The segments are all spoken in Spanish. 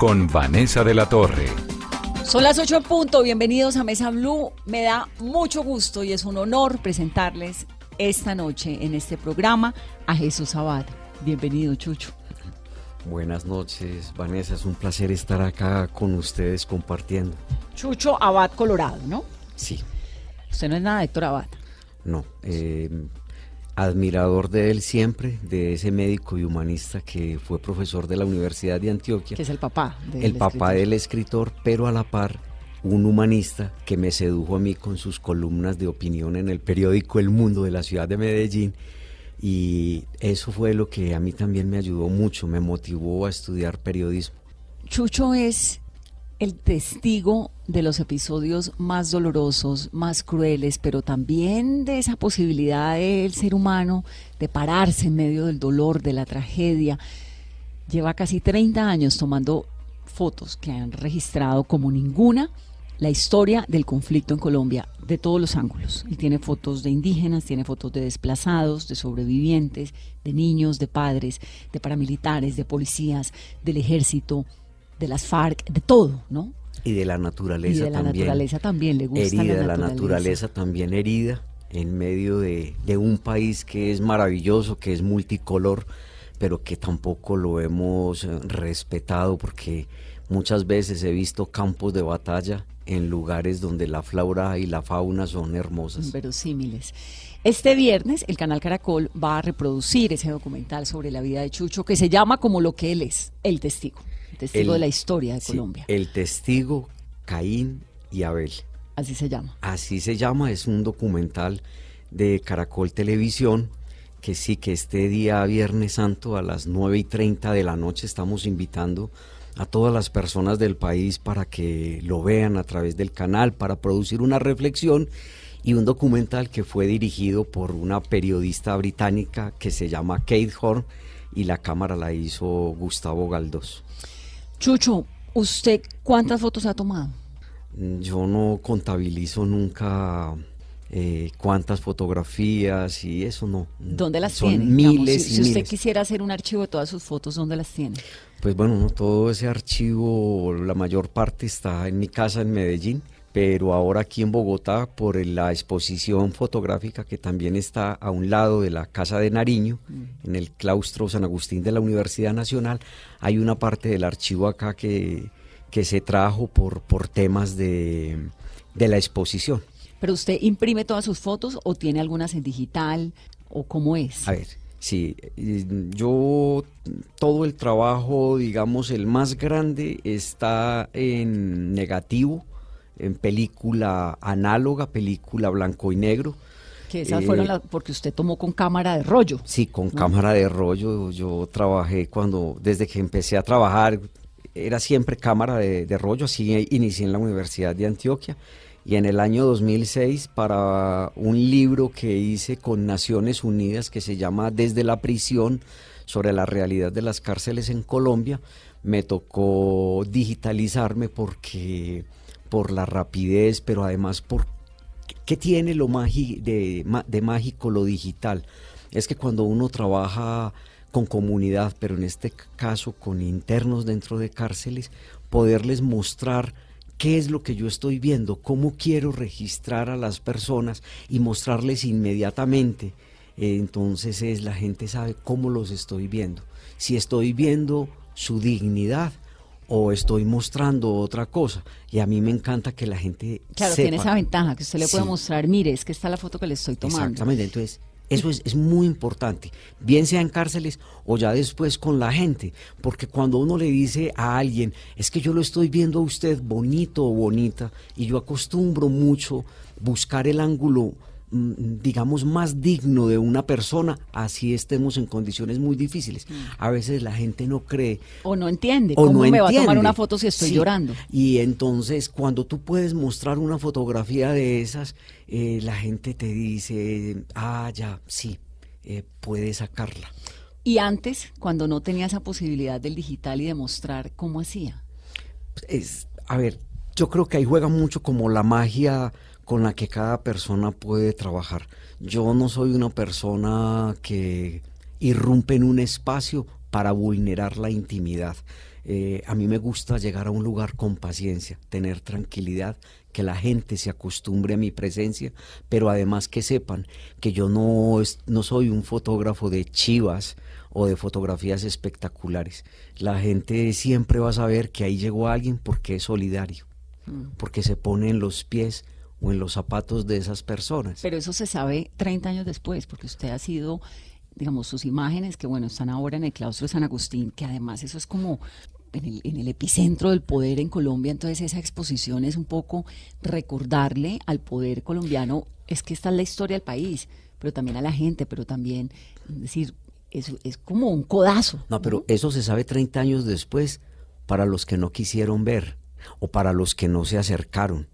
con Vanessa de la Torre. Son las 8 en punto, bienvenidos a Mesa Blue. Me da mucho gusto y es un honor presentarles esta noche en este programa a Jesús Abad. Bienvenido, Chucho. Buenas noches, Vanessa. Es un placer estar acá con ustedes compartiendo. Chucho Abad Colorado, ¿no? Sí. Usted no es nada de Héctor Abad. No. Eh, admirador de él siempre, de ese médico y humanista que fue profesor de la Universidad de Antioquia. Que es el papá del El papá escritor. del escritor, pero a la par un humanista que me sedujo a mí con sus columnas de opinión en el periódico El Mundo de la ciudad de Medellín. Y eso fue lo que a mí también me ayudó mucho, me motivó a estudiar periodismo. Chucho es el testigo de los episodios más dolorosos, más crueles, pero también de esa posibilidad del ser humano de pararse en medio del dolor, de la tragedia. Lleva casi 30 años tomando fotos que han registrado como ninguna la historia del conflicto en Colombia de todos los ángulos. Y tiene fotos de indígenas, tiene fotos de desplazados, de sobrevivientes, de niños, de padres, de paramilitares, de policías, del ejército, de las FARC, de todo, ¿no? Y de la naturaleza Y de la también. naturaleza también, le gusta herida, la la naturaleza. naturaleza también herida en medio de, de un país que es maravilloso, que es multicolor, pero que tampoco lo hemos eh, respetado porque muchas veces he visto campos de batalla en lugares donde la flora y la fauna son hermosas. Verosímiles. Este viernes el canal Caracol va a reproducir ese documental sobre la vida de Chucho que se llama como lo que él es, el testigo, testigo El- de la historia de sí, Colombia. El testigo Caín y Abel. Así se llama. Así se llama, es un documental de Caracol Televisión, que sí, que este día Viernes Santo a las 9 y 30 de la noche estamos invitando a todas las personas del país para que lo vean a través del canal, para producir una reflexión y un documental que fue dirigido por una periodista británica que se llama Kate Horn y la cámara la hizo Gustavo Galdós. Chucho, ¿usted cuántas fotos ha tomado? Yo no contabilizo nunca eh, cuántas fotografías y eso no. ¿Dónde las Son tiene? Digamos, Miles si, y si usted quisiera hacer un archivo de todas sus fotos, ¿dónde las tiene? Pues bueno, no, todo ese archivo, la mayor parte está en mi casa en Medellín, pero ahora aquí en Bogotá por la exposición fotográfica que también está a un lado de la Casa de Nariño, en el claustro San Agustín de la Universidad Nacional, hay una parte del archivo acá que, que se trajo por, por temas de, de la exposición. ¿Pero usted imprime todas sus fotos o tiene algunas en digital o cómo es? A ver, sí, eh, yo todo el trabajo, digamos, el más grande está en negativo, en película análoga, película blanco y negro. Que esas Eh, fueron las, porque usted tomó con cámara de rollo. Sí, con cámara de rollo. Yo trabajé cuando, desde que empecé a trabajar, era siempre cámara de, de rollo. Así inicié en la Universidad de Antioquia. Y en el año 2006, para un libro que hice con Naciones Unidas que se llama Desde la prisión sobre la realidad de las cárceles en Colombia, me tocó digitalizarme porque por la rapidez, pero además por ¿Qué tiene lo de mágico lo digital? Es que cuando uno trabaja con comunidad, pero en este caso con internos dentro de cárceles, poderles mostrar qué es lo que yo estoy viendo, cómo quiero registrar a las personas y mostrarles inmediatamente. Eh, entonces es la gente sabe cómo los estoy viendo. Si estoy viendo su dignidad o estoy mostrando otra cosa. Y a mí me encanta que la gente Claro, sepa. tiene esa ventaja que usted le puede Sí. mostrar, mire, es que está la foto que le estoy tomando. Exactamente, entonces eso es, es muy importante, bien sea en cárceles o ya después con la gente, porque cuando uno le dice a alguien, es que yo lo estoy viendo a usted bonito o bonita, y yo acostumbro mucho buscar el ángulo digamos, más digno de una persona, así estemos en condiciones muy difíciles. A veces la gente no cree. O no entiende. O ¿Cómo no me va a tomar una foto si estoy Sí. llorando? Y entonces cuando tú puedes mostrar una fotografía de esas, eh, la gente te dice, ah, ya, sí, eh, puedes sacarla. Y antes, cuando no tenía esa posibilidad del digital y de mostrar cómo hacía. es, a ver, yo creo que ahí juega mucho como la magia con la que cada persona puede trabajar. Yo no soy una persona que irrumpe en un espacio para vulnerar la intimidad. Eh, a mí me gusta llegar a un lugar con paciencia, tener tranquilidad, que la gente se acostumbre a mi presencia, pero además que sepan que yo no, es- no soy un fotógrafo de chivas o de fotografías espectaculares. La gente siempre va a saber que ahí llegó alguien porque es solidario, porque se pone en los pies o en los zapatos de esas personas. Pero eso se sabe 30 años después, porque usted ha sido, digamos, sus imágenes, que bueno, están ahora en el claustro de San Agustín, que además eso es como en el, en el epicentro del poder en Colombia, entonces esa exposición es un poco recordarle al poder colombiano, es que esta es la historia del país, pero también a la gente, pero también, es decir, es, es como un codazo. No, pero eso se sabe 30 años después para los que no quisieron ver o para los que no se acercaron.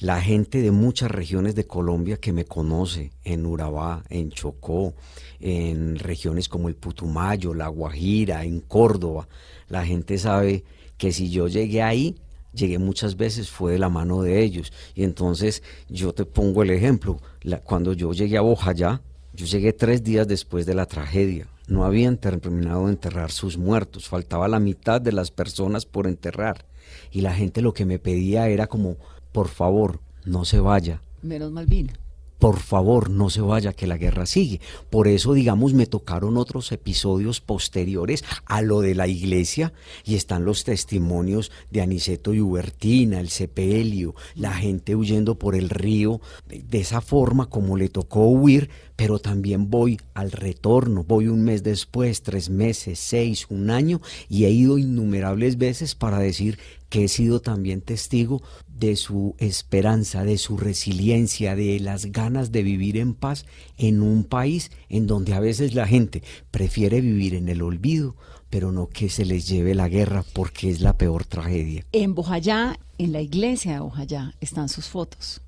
La gente de muchas regiones de Colombia que me conoce, en Urabá, en Chocó, en regiones como el Putumayo, La Guajira, en Córdoba, la gente sabe que si yo llegué ahí, llegué muchas veces fue de la mano de ellos. Y entonces yo te pongo el ejemplo, cuando yo llegué a Bojayá, yo llegué tres días después de la tragedia. No habían terminado de enterrar sus muertos, faltaba la mitad de las personas por enterrar. Y la gente lo que me pedía era como, por favor, no se vaya, Menos mal vino. por favor, no se vaya, que la guerra sigue. Por eso, digamos, me tocaron otros episodios posteriores a lo de la iglesia y están los testimonios de Aniceto y Hubertina, el sepelio, la gente huyendo por el río, de esa forma como le tocó huir, pero también voy al retorno, voy un mes después, tres meses, seis, un año, y he ido innumerables veces para decir que he sido también testigo de su esperanza, de su resiliencia, de las ganas de vivir en paz en un país en donde a veces la gente prefiere vivir en el olvido, pero no que se les lleve la guerra porque es la peor tragedia. En Bojayá, en la iglesia de Bojayá, están sus fotos.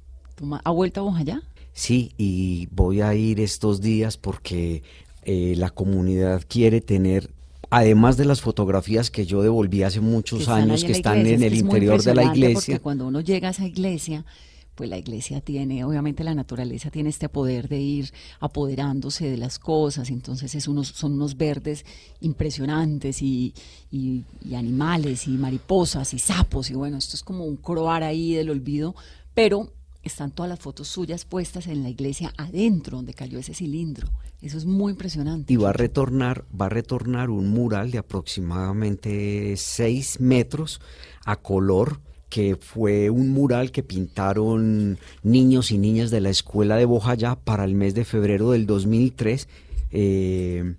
¿Ha vuelto a Bojayá? Sí, y voy a ir estos días porque eh, la comunidad quiere tener, además de las fotografías que yo devolví hace muchos que años, que están iglesia. en el interior de la iglesia. Porque cuando uno llega a esa iglesia, pues la iglesia tiene, obviamente la naturaleza tiene este poder de ir apoderándose de las cosas, entonces es unos, son unos verdes impresionantes y, y- y animales y mariposas y sapos y bueno, esto es como un croar ahí del olvido, pero están todas las fotos suyas puestas en la iglesia adentro donde cayó ese cilindro. Eso es muy impresionante. Y va a retornar, va a retornar un mural de aproximadamente 6 metros a color, que fue un mural que pintaron niños y niñas de la escuela de Bojayá para el mes de febrero del 2003, eh,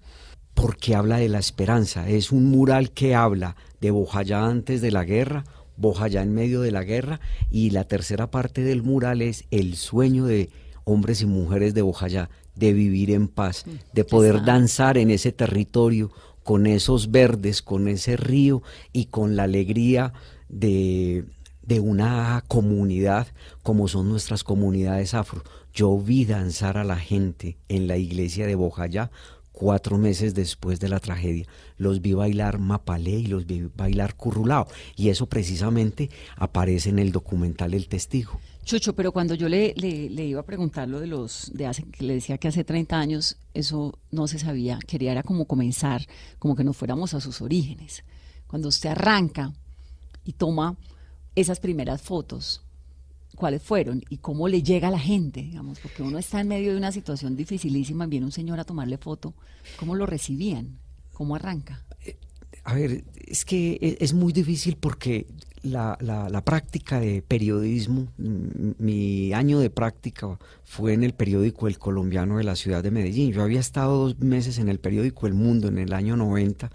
porque habla de la esperanza. Es un mural que habla de Bojayá antes de la guerra, Bojayá en medio de la guerra, y la tercera parte del mural es el sueño de hombres y mujeres de Bojayá, de vivir en paz, de poder Exacto. danzar en ese territorio con esos verdes, con ese río y con la alegría de, de una comunidad como son nuestras comunidades afro. Yo vi danzar a la gente en la iglesia de Bojayá cuatro meses después de la tragedia. Los vi bailar mapalé y los vi bailar currulao. Y eso precisamente aparece en el documental El Testigo. Chucho, pero cuando yo le, le, le iba a preguntar lo de los, de hace, que le decía que hace 30 años eso no se sabía, quería era como comenzar, como que nos fuéramos a sus orígenes. Cuando usted arranca y toma esas primeras fotos, ¿cuáles fueron? ¿Y cómo le llega a la gente? Digamos, porque uno está en medio de una situación dificilísima, viene un señor a tomarle foto, ¿cómo lo recibían? ¿Cómo arranca? A ver, es que e- es muy difícil porque la, la, la práctica de periodismo, mi año de práctica fue en el periódico El Colombiano de la ciudad de Medellín. Yo había estado dos meses en el periódico El Mundo en el año 90,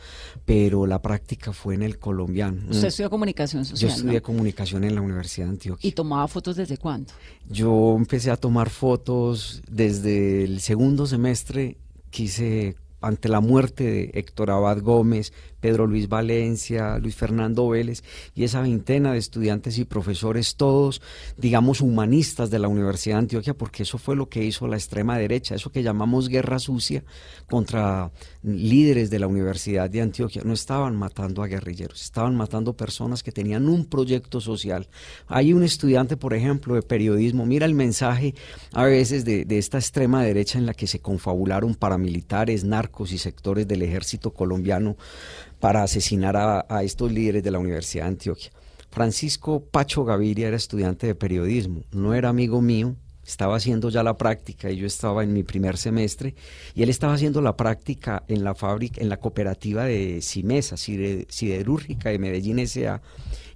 pero la práctica fue en el Colombiano. Usted Mm, estudió comunicación social. Yo estudié ¿no? comunicación en la Universidad de Antioquia. ¿Y tomaba fotos desde cuándo? Yo empecé a tomar fotos desde el segundo semestre, quise ante la muerte de Héctor Abad Gómez, Pedro Luis Valencia, Luis Fernando Vélez y esa veintena de estudiantes y profesores, todos, digamos, humanistas de la Universidad de Antioquia, porque eso fue lo que hizo la extrema derecha, eso que llamamos guerra sucia contra líderes de la Universidad de Antioquia. No estaban matando a guerrilleros, estaban matando personas que tenían un proyecto social. Hay un estudiante, por ejemplo, de periodismo, mira el mensaje a veces de, de esta extrema derecha en la que se confabularon paramilitares, narcos y sectores del ejército colombiano para asesinar a, a estos líderes de la Universidad de Antioquia. Francisco Pacho Gaviria era estudiante de periodismo, no era amigo mío, estaba haciendo ya la práctica y yo estaba en mi primer semestre y él estaba haciendo la práctica en la fábrica, en la cooperativa de Cimesa, Sider- siderúrgica de Medellín S.A.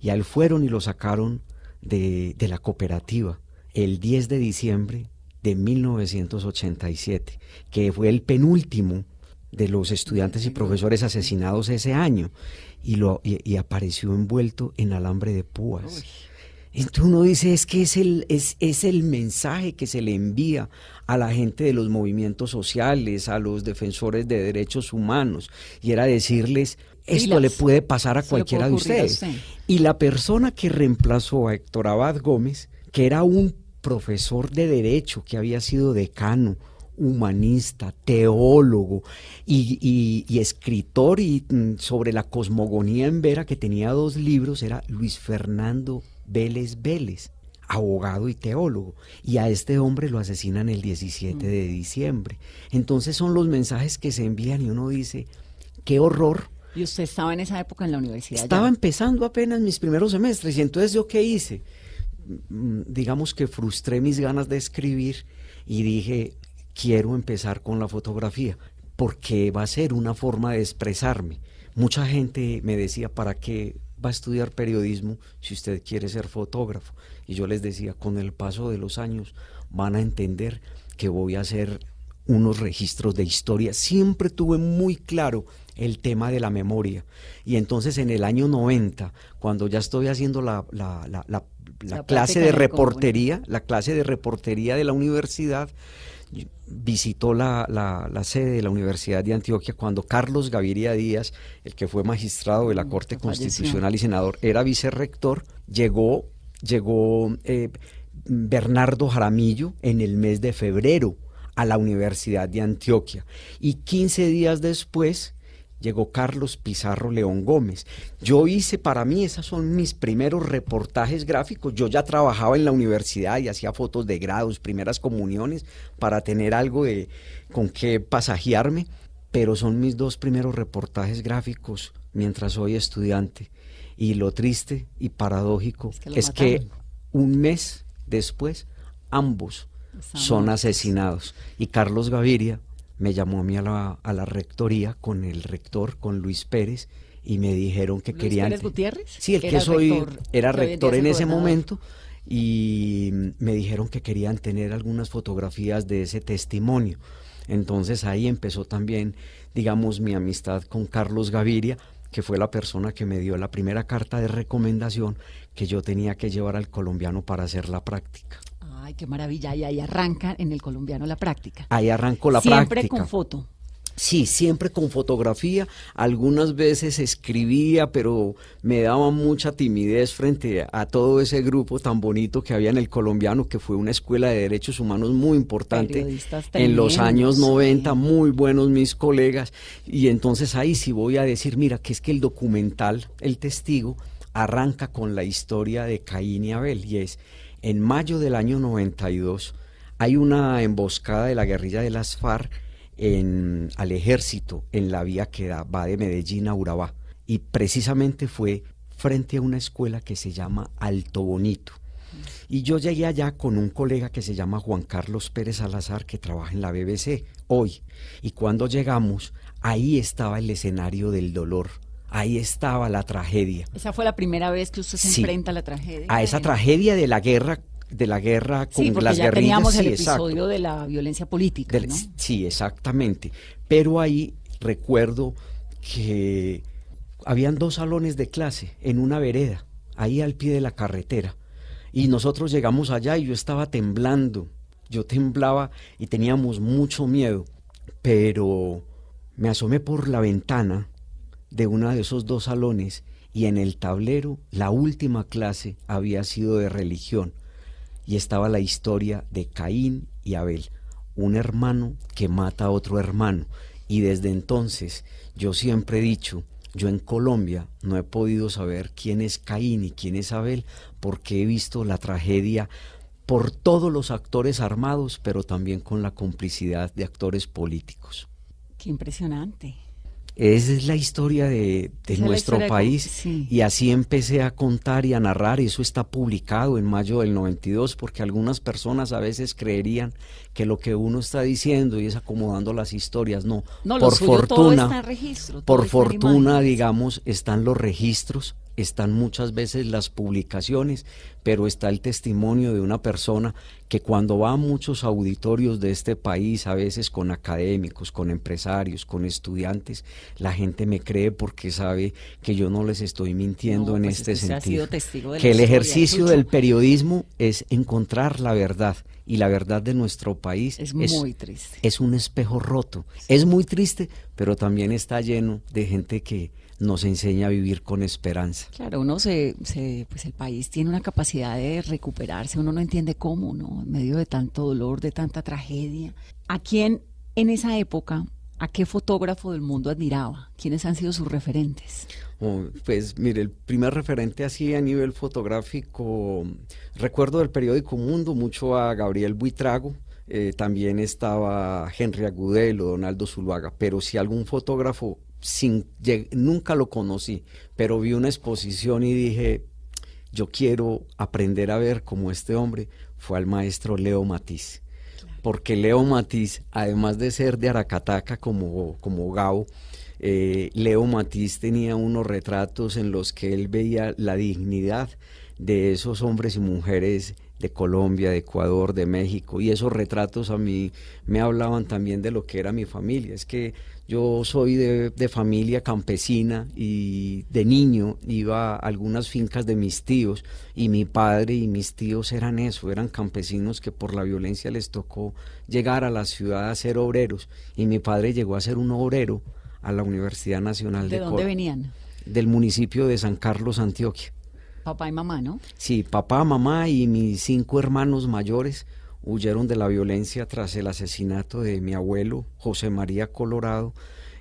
y a él fueron y lo sacaron de, de la cooperativa el 10 de diciembre de 1987, que fue el penúltimo de los estudiantes y profesores asesinados ese año y, lo, y, y apareció envuelto en alambre de púas. Entonces uno dice, es que es el, es, es el mensaje que se le envía a la gente de los movimientos sociales, a los defensores de derechos humanos, y era decirles, esto le puede pasar a cualquiera de ustedes. usted. Y la persona que reemplazó a Héctor Abad Gómez, que era un profesor de derecho, que había sido decano, humanista, teólogo y, y- y escritor y, mm, sobre la cosmogonía en Vera, que tenía dos libros, era Luis Fernando Vélez Vélez, abogado y teólogo. Y a este hombre lo asesinan el 17 de diciembre. Entonces son los mensajes que se envían y uno dice, qué horror. ¿Y usted estaba en esa época en la universidad? ya? Estaba empezando apenas mis primeros semestres y entonces yo qué hice? Mm, Digamos que frustré mis ganas de escribir y dije, quiero empezar con la fotografía porque va a ser una forma de expresarme. Mucha gente me decía, ¿para qué va a estudiar periodismo si usted quiere ser fotógrafo? Y yo les decía, con el paso de los años van a entender que voy a hacer unos registros de historia. Siempre tuve muy claro el tema de la memoria. Y entonces en el año 90, cuando ya estoy haciendo la, la- la- la- la La clase de reportería, la clase de reportería de la universidad, visitó la, la- la sede de la Universidad de Antioquia cuando Carlos Gaviria Díaz, el que fue magistrado de la Corte Mm, falleció. Constitucional y senador, era vicerrector, llegó, llegó eh, Bernardo Jaramillo en el mes de febrero a la Universidad de Antioquia y 15 días después llegó Carlos Pizarro León Gómez. Yo hice, para mí, esos son mis primeros reportajes gráficos. Yo ya trabajaba en la universidad y hacía fotos de grados, primeras comuniones, para tener algo de con qué pasajearme, pero son mis dos primeros reportajes gráficos mientras soy estudiante. Y lo triste y paradójico Es que es que un mes después ambos son asesinados. Y Carlos Gaviria me llamó a mí a la, a la rectoría con el rector, con Luis Pérez, y me dijeron que ¿Luis querían... Pérez Gutiérrez? Sí, el que soy rector, era rector en ese gobernador. momento y me dijeron que querían tener algunas fotografías de ese testimonio. Entonces ahí empezó también, digamos, mi amistad con Carlos Gaviria, que fue la persona que me dio la primera carta de recomendación que yo tenía que llevar al colombiano para hacer la práctica. Ay, qué maravilla. Y ahí arranca en el colombiano la práctica. Ahí arrancó la Siempre práctica. con foto. Sí, siempre con fotografía. Algunas veces escribía, pero me daba mucha timidez frente a todo ese grupo tan bonito que había en el colombiano, que fue una escuela de derechos humanos muy importante en los años 90, sí. muy buenos mis colegas. Y entonces ahí sí voy a decir, mira, que es que el documental, El Testigo, arranca con la historia de Caín y Abel. Y es, en mayo del año 92, hay una emboscada de la guerrilla de las FARC al ejército en la vía que va de Medellín a Urabá. Y precisamente fue frente a una escuela que se llama Alto Bonito. Y yo llegué allá con un colega que se llama Juan Carlos Pérez Salazar, que trabaja en la BBC hoy. Y cuando llegamos, ahí estaba el escenario del dolor. Ahí estaba la tragedia. Esa fue la primera vez que usted se Sí. enfrenta a la tragedia. A esa tragedia de la guerra, de la guerra con Sí, porque las ya guerrillas. teníamos el sí, exacto. episodio de la violencia política, Del- ¿no? Sí, exactamente. Pero ahí recuerdo que habían dos salones de clase en una vereda, ahí al pie de la carretera. Y nosotros llegamos allá y yo estaba temblando. Yo temblaba y teníamos mucho miedo. Pero me asomé por la ventana de uno de esos dos salones y en el tablero la última clase había sido de religión y estaba la historia de Caín y Abel, un hermano que mata a otro hermano. Y desde entonces yo siempre he dicho, yo en Colombia no he podido saber quién es Caín y quién es Abel porque he visto la tragedia por todos los actores armados, pero también con la complicidad de actores políticos. Qué impresionante. Esa es la historia de, nuestro historia país sí. y así empecé a contar y a narrar. Eso está publicado en mayo del 92 porque algunas personas a veces creerían que lo que uno está diciendo y es acomodando las historias. No, No, lo por suyo todo fortuna, registro, por fortuna, digamos, están los registros, están muchas veces las publicaciones, pero está el testimonio de una persona que cuando va a muchos auditorios de este país, a veces con académicos, con empresarios, con estudiantes, la gente me cree porque sabe que yo no les estoy mintiendo No, en pues este ha sentido. sido testigo de la que el ejercicio del periodismo es encontrar la verdad y la verdad de nuestro país Es muy triste. es un espejo roto. Es muy triste, pero también está lleno de gente que nos enseña a vivir con esperanza. Claro, uno se, se- pues el país tiene una capacidad de recuperarse, uno no entiende cómo, ¿no? En medio de tanto dolor, de tanta tragedia. ¿A quién en esa época, a qué fotógrafo del mundo admiraba? ¿Quiénes han sido sus referentes? Oh, Pues mire, el primer referente así a nivel fotográfico, recuerdo del periódico Mundo mucho a Gabriel Buitrago, eh, también estaba Henry Agudelo, Donaldo Zuluaga, pero si algún fotógrafo sin nunca lo conocí, pero vi una exposición y dije, yo quiero aprender a ver como este hombre, fue al maestro Leo Matiz. Porque Leo Matiz, además de ser de Aracataca como, como Gabo, eh, Leo Matiz tenía unos retratos en los que él veía la dignidad de esos hombres y mujeres de Colombia, de Ecuador, de México, y esos retratos a mí me hablaban también de lo que era mi familia. Es que yo soy de, de familia campesina y de niño iba a algunas fincas de mis tíos y mi padre y mis tíos eran eso, eran campesinos que por la violencia les tocó llegar a la ciudad a ser obreros y mi padre llegó a ser un obrero a la Universidad Nacional ¿De de, dónde Cor- venían? del municipio de San Carlos, Antioquia. Papá y mamá, ¿no? Sí, papá, mamá y mis cinco hermanos mayores huyeron de la violencia tras el asesinato de mi abuelo José María Colorado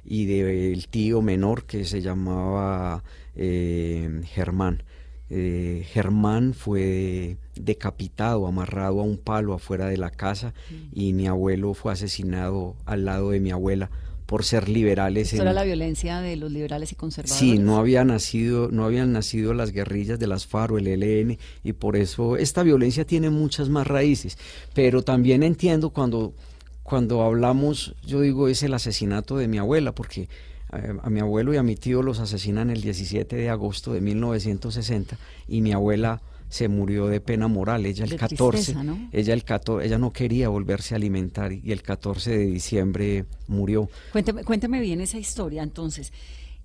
y del tío menor que se llamaba eh, Germán. Eh, Germán fue decapitado, amarrado a un palo afuera de la casa y mi abuelo fue asesinado al lado de mi abuela por ser liberales. Esto en- era la violencia de los liberales y conservadores. Sí, no había nacido, no habían nacido las guerrillas de las FARC o el ELN y por eso esta violencia tiene muchas más raíces. Pero también entiendo cuando, cuando hablamos, yo digo, es el asesinato de mi abuela, porque eh, a mi abuelo y a mi tío los asesinan el 17 de agosto de 1960 y mi abuela se murió de pena moral, ella el De 14, tristeza, ¿no? ella el 14, ella no quería volverse a alimentar y el 14 de diciembre murió. Cuénteme, cuénteme bien esa historia. Entonces,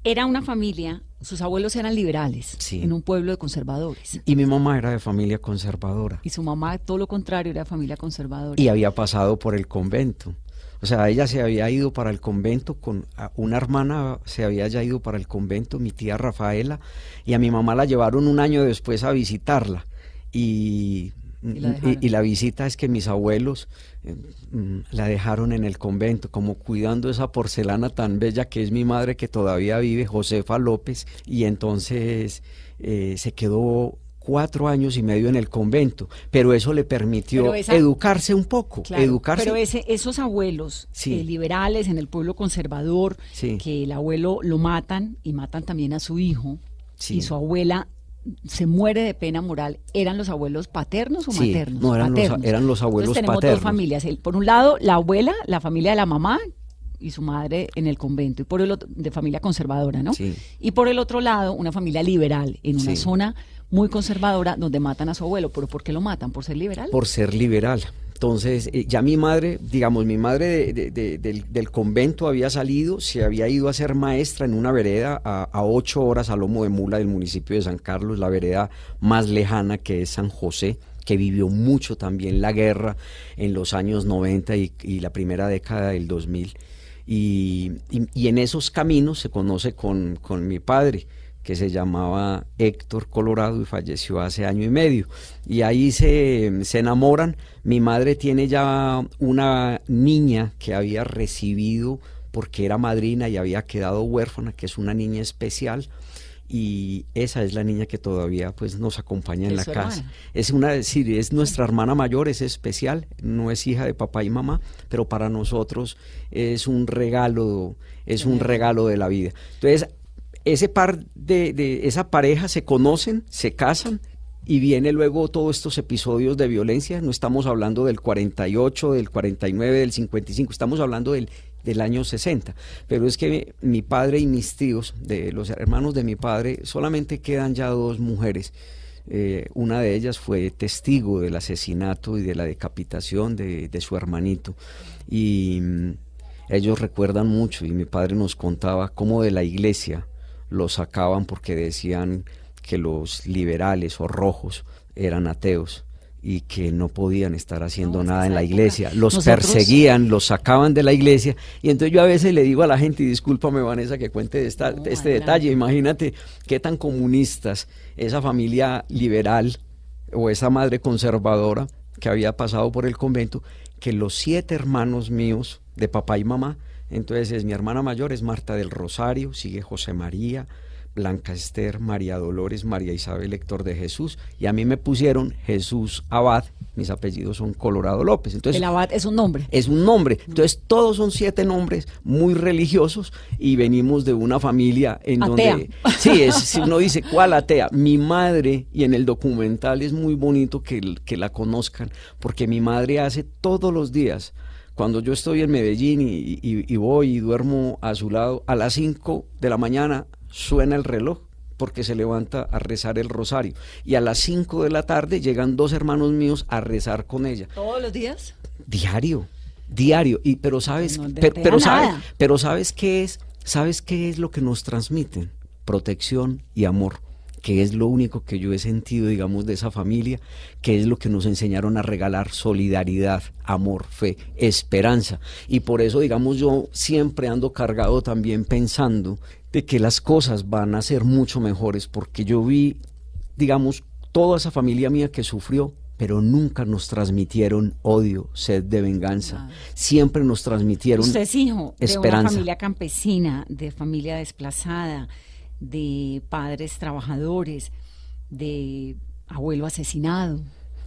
era una familia, sus abuelos eran liberales, Sí. en un pueblo de conservadores. Y mi mamá era de familia conservadora. Y su mamá, todo lo contrario, era familia conservadora. y había pasado por el convento. O sea, ella se había ido para el convento con una hermana, se había ya ido para el convento, mi tía Rafaela, y a mi mamá la llevaron un año después a visitarla. Y, Y la y- dejaron. y la visita es que mis abuelos eh, mm, la dejaron en el convento, como cuidando esa porcelana tan bella que es mi madre, que todavía vive, Josefa López, y entonces eh, se quedó cuatro años y medio en el convento, pero eso le permitió esa- educarse un poco, Claro, educarse. Pero ese, esos abuelos Sí. eh, liberales en el pueblo conservador, Sí. que el abuelo lo matan y matan también a su hijo, Sí. y su abuela se muere de pena moral, ¿eran los abuelos paternos o Sí, maternos? no, eran los- Paternos. eran los abuelos Entonces tenemos paternos. dos familias. El- por un lado, la abuela, la familia de la mamá, y su madre en el convento, y por el otro, de familia conservadora, ¿no? Sí. Y por el otro lado, una familia liberal, en una Sí. zona muy conservadora, donde matan a su abuelo. ¿Pero por qué lo matan? ¿Por ser liberal? por ser liberal. Entonces, eh, ya mi madre, digamos, mi madre de- de- de- del, del convento había salido, se había ido a ser maestra en una vereda a, a ocho horas a lomo de mula del municipio de San Carlos, la vereda más lejana que es San José, que vivió mucho también la guerra en los años 90 y, y la primera década del 2000. Y, en esos caminos se conoce con, con mi padre que se llamaba Héctor Colorado y falleció hace año y medio. Y ahí se, se enamoran. Mi madre tiene ya una niña que había recibido porque era madrina y había quedado huérfana, que es una niña especial. Y esa es la niña que todavía pues nos acompaña en ¿Es la casa. hermana? Es una, sí, es nuestra hermana mayor, es especial, no es hija de papá y mamá, pero para nosotros es un regalo, es un regalo de la vida. Entonces, ese par de, de esa pareja se conocen, se casan y viene luego todos estos episodios de violencia. No estamos hablando del 48, del 49, del 55, estamos hablando del, del año 60. Pero es que mi padre y mis tíos, de los hermanos de mi padre, solamente quedan ya dos mujeres. Eh, una de ellas fue testigo del asesinato y de la decapitación de, su hermanito. Y mm, ellos recuerdan mucho y mi padre nos contaba cómo de la iglesia lo sacaban porque decían que los liberales o rojos eran ateos y que no podían estar haciendo No, nada en la iglesia. Los nosotros- perseguían, los sacaban de la iglesia. Y entonces yo a veces le digo a la gente, y discúlpame Vanessa que cuente esta- No, este adelante. detalle, imagínate qué tan comunistas esa familia liberal o esa madre conservadora que había pasado por el convento, que los siete hermanos míos de papá y mamá, entonces es mi hermana mayor es Marta del Rosario, sigue José María, Blanca Esther, María Dolores, María Isabel Héctor de Jesús, y a mí me pusieron Jesús Abad, mis apellidos son Colorado López. Entonces, el abad es un nombre. es un nombre. Entonces, todos son siete nombres muy religiosos y venimos de una familia en Atea. donde. Sí, es, si uno dice, ¿cuál atea? Mi madre, y en el documental es muy bonito que, que la conozcan, porque mi madre hace todos los días. Cuando yo estoy en Medellín y, y- y voy y duermo a su lado, a las 5 de la mañana suena el reloj porque se levanta a rezar el rosario. Y a las 5 de la tarde llegan dos hermanos míos a rezar con ella. ¿Todos los días? Diario, diario. Y pero sabes, No pero, sabes, pero sabes qué es, sabes qué es lo que nos transmiten, protección y amor, que es lo único que yo he sentido, digamos, de esa familia, que es lo que nos enseñaron a regalar solidaridad, amor, fe, esperanza. Y por eso, digamos, yo siempre ando cargado también pensando de que las cosas van a ser mucho mejores, porque yo vi, digamos, toda esa familia mía que sufrió, pero nunca nos transmitieron odio, sed de venganza. Ah. Siempre nos transmitieron Usted es hijo de una familia campesina, de familia desplazada, de padres trabajadores, de abuelo asesinado.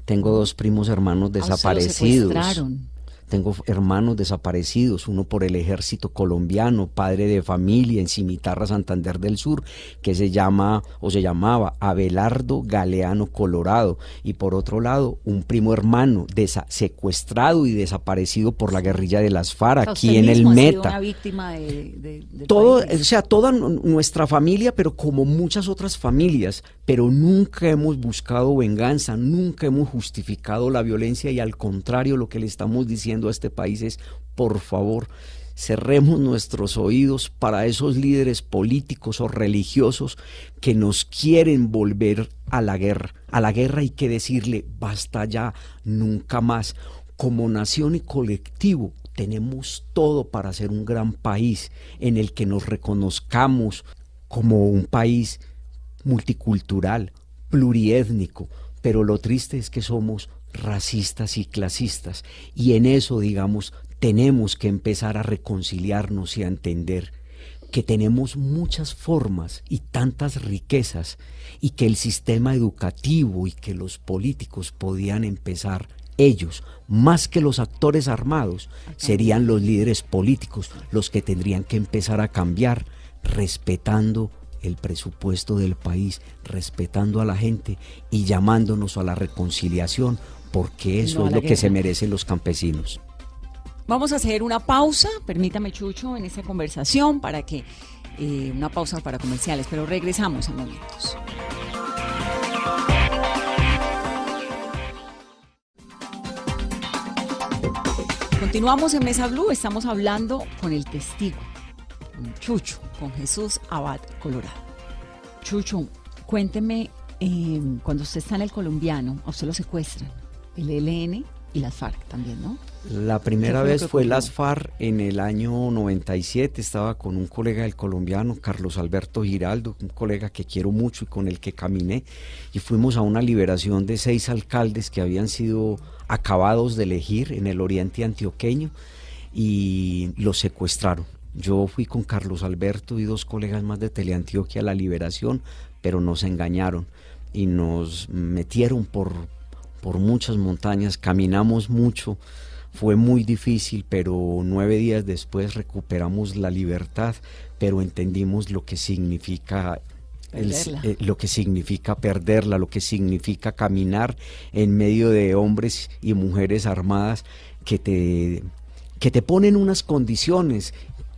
Tengo dos primos hermanos desaparecidos. secuestraron. Tengo hermanos desaparecidos, uno por el ejército colombiano, padre de familia en Cimitarra, Santander del Sur, que se llama o se llamaba Abelardo Galeano Colorado. Y por otro lado, un primo hermano secuestrado y desaparecido por la guerrilla de las FARC, O sea, aquí en el Meta. una víctima de, de- del todo, país. o sea, toda nu- nuestra familia, pero como muchas otras familias, pero nunca hemos buscado venganza, nunca hemos justificado la violencia y al contrario lo que le estamos diciendo a este país es, por favor, cerremos nuestros oídos para esos líderes políticos o religiosos que nos quieren volver a la guerra. A la guerra hay que decirle, basta ya, nunca más. Como nación y colectivo tenemos todo para ser un gran país en el que nos reconozcamos como un país multicultural, pluriétnico, pero lo triste es que somos racistas y clasistas. Y en eso, digamos, tenemos que empezar a reconciliarnos y a entender que tenemos muchas formas y tantas riquezas y que el sistema educativo y que los políticos podían empezar ellos, más que los actores armados, serían los líderes políticos los que tendrían que empezar a cambiar respetando el presupuesto del país, respetando a la gente y llamándonos a la reconciliación, porque eso No es lo que se merecen los campesinos. Vamos a hacer una pausa, permítame Chucho, en esta conversación para que eh, una pausa para comerciales, pero regresamos en momentos. Continuamos en Mesa Blue, estamos hablando con el testigo, con Chucho, con Jesús Abad Colorado. Chucho, cuénteme, eh, cuando usted está en el colombiano, a usted lo secuestran, el ELN y las FARC también, ¿no? La primera vez fue las FARC en el año 97, estaba con un colega del colombiano, Carlos Alberto Giraldo, un colega que quiero mucho y con el que caminé, y fuimos a una liberación de seis alcaldes que habían sido acabados de elegir en el oriente antioqueño y los secuestraron. Yo fui con Carlos Alberto y dos colegas más de Teleantioquia a la liberación, pero nos engañaron y nos metieron por, por muchas montañas, caminamos mucho, fue muy difícil, pero nueve días después recuperamos la libertad, pero entendimos lo que significa el- eh, lo que significa perderla, lo que significa caminar en medio de hombres y mujeres armadas que te, que te ponen unas condiciones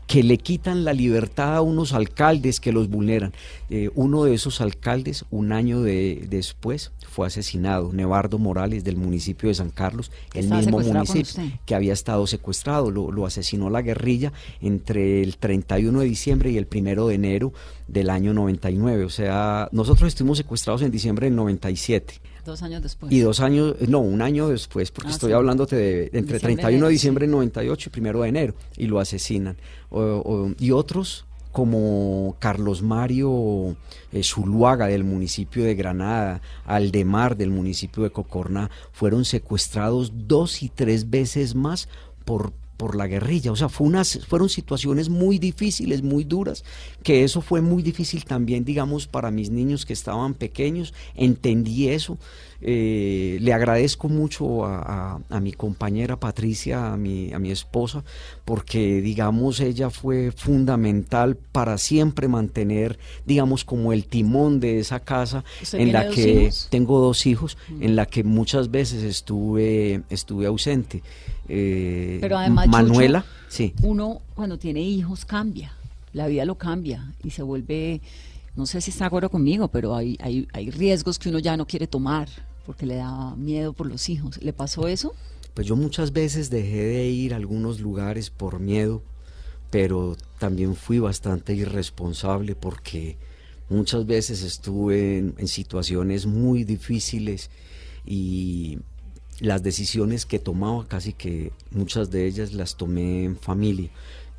que le quitan la libertad a unos alcaldes que los vulneran. Eh, uno de esos alcaldes, un año de- después, fue asesinado, Nevardo Morales del municipio de San Carlos, el mismo municipio que había estado secuestrado. Lo, lo asesinó la guerrilla entre el 31 de diciembre y el 1 de enero del año 99. O sea, nosotros estuvimos secuestrados en diciembre del 97. Dos años después. Y dos años, no, un año después, porque Ah, estoy sí. hablándote de entre Diciembre, 31 de diciembre del 98 y 1 de enero, y lo asesinan. O- o- y otros, como Carlos Mario eh, Zuluaga del municipio de Granada, Aldemar del municipio de Cocorná, fueron secuestrados dos y tres veces más por por la guerrilla, o sea, fue unas, fueron situaciones muy difíciles, muy duras, que eso fue muy difícil también, digamos, para mis niños que estaban pequeños, entendí eso, Eh, le agradezco mucho a, a- a mi compañera Patricia, a mi, a mi esposa, porque, digamos, ella fue fundamental para siempre mantener, digamos, como el timón de esa casa ¿Usted en la que hijos? tengo dos hijos, en la que muchas veces estuve, estuve ausente. Eh, Pero además, Manuela, sí. Uno cuando tiene hijos cambia, la vida lo cambia y se vuelve, no sé si está de acuerdo conmigo, pero hay, hay, hay riesgos que uno ya no quiere tomar porque le da miedo por los hijos. ¿Le pasó eso? Pues yo muchas veces dejé de ir a algunos lugares por miedo, pero también fui bastante irresponsable porque muchas veces estuve en, en situaciones muy difíciles y las decisiones que tomaba casi que muchas de ellas las tomé en familia.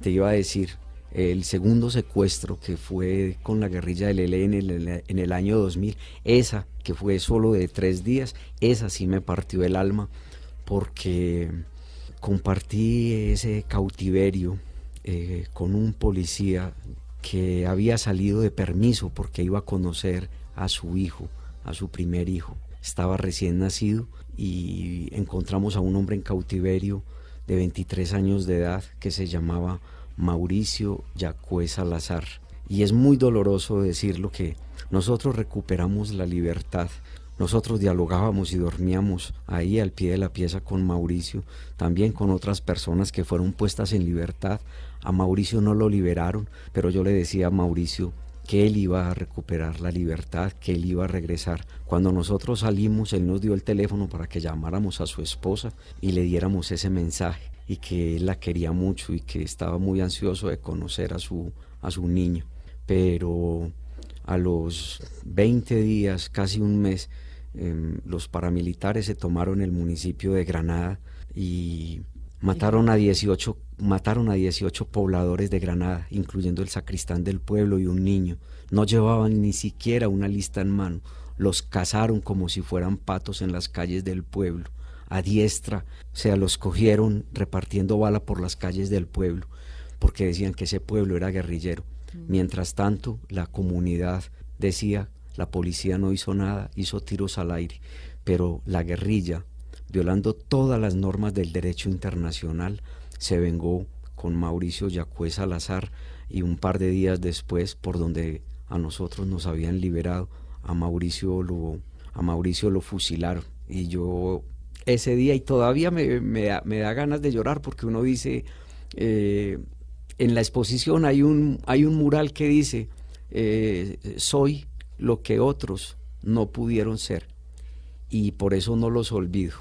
Te iba a decir, el segundo secuestro que fue con la guerrilla del ELN en el, año 2000, esa que fue solo de tres días, esa sí me partió el alma porque compartí ese cautiverio eh, con un policía que había salido de permiso porque iba a conocer a su hijo, a su primer hijo. Estaba recién nacido y encontramos a un hombre en cautiverio de 23 años de edad que se llamaba Mauricio Yacué Salazar. Y es muy doloroso decirlo que nosotros recuperamos la libertad. Nosotros dialogábamos y dormíamos ahí al pie de la pieza con Mauricio, también con otras personas que fueron puestas en libertad. A Mauricio no lo liberaron, pero yo le decía a Mauricio que él iba a recuperar la libertad, que él iba a regresar. Cuando nosotros salimos, él nos dio el teléfono para que llamáramos a su esposa y le diéramos ese mensaje y que él la quería mucho y que estaba muy ansioso de conocer a su, a su niño. Pero a los 20 días, casi un mes, eh, los paramilitares se tomaron el municipio de Granada y mataron a 18 mataron a 18 pobladores de Granada, incluyendo el sacristán del pueblo y un niño. No llevaban ni siquiera una lista en mano. Los cazaron como si fueran patos en las calles del pueblo. A diestra, o sea, los cogieron repartiendo bala por las calles del pueblo, porque decían que ese pueblo era guerrillero. Mientras tanto, la comunidad decía, la policía no hizo nada, hizo tiros al aire, pero la guerrilla, violando todas las normas del derecho internacional, se vengó con Mauricio Yacué Salazar y un par de días después, por donde a nosotros nos habían liberado, a Mauricio lo, a Mauricio lo fusilaron. Y yo ese día y todavía me, me da, me da ganas de llorar porque uno dice, eh, en la exposición hay un, hay un mural que dice, eh, soy lo que otros no pudieron ser y por eso no los olvido.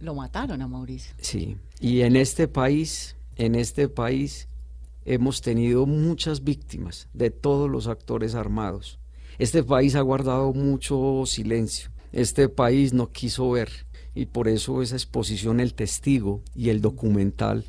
Lo mataron a Mauricio. Sí, y en este país, en este país hemos tenido muchas víctimas de todos los actores armados. Este país ha guardado mucho silencio. Este país no quiso ver y por eso esa exposición El Testigo y el documental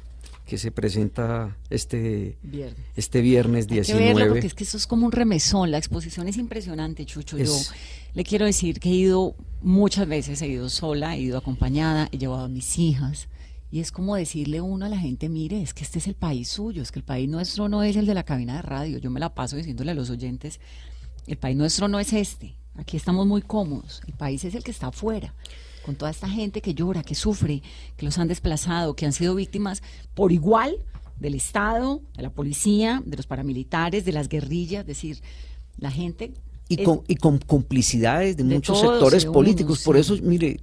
que se presenta este Viernes. este viernes Hay que 19. verla porque es que eso es como un remesón. La exposición es impresionante, Chucho. Es- Yo le quiero decir que he ido muchas veces, he ido sola, he ido acompañada, he llevado a mis hijas. Y es como decirle uno a la gente, mire, es que este es el país suyo, es que el país nuestro no es el de la cabina de radio. Yo me la paso diciéndole a los oyentes, el país nuestro no es este. Aquí estamos muy cómodos. El país es el que está afuera, con toda esta gente que llora, que sufre, que los han desplazado, que han sido víctimas por igual del Estado, de la policía, de los paramilitares, de las guerrillas, es decir, la gente... y es- con, y con complicidades de, De muchos sectores políticos. Por sí. eso, mire,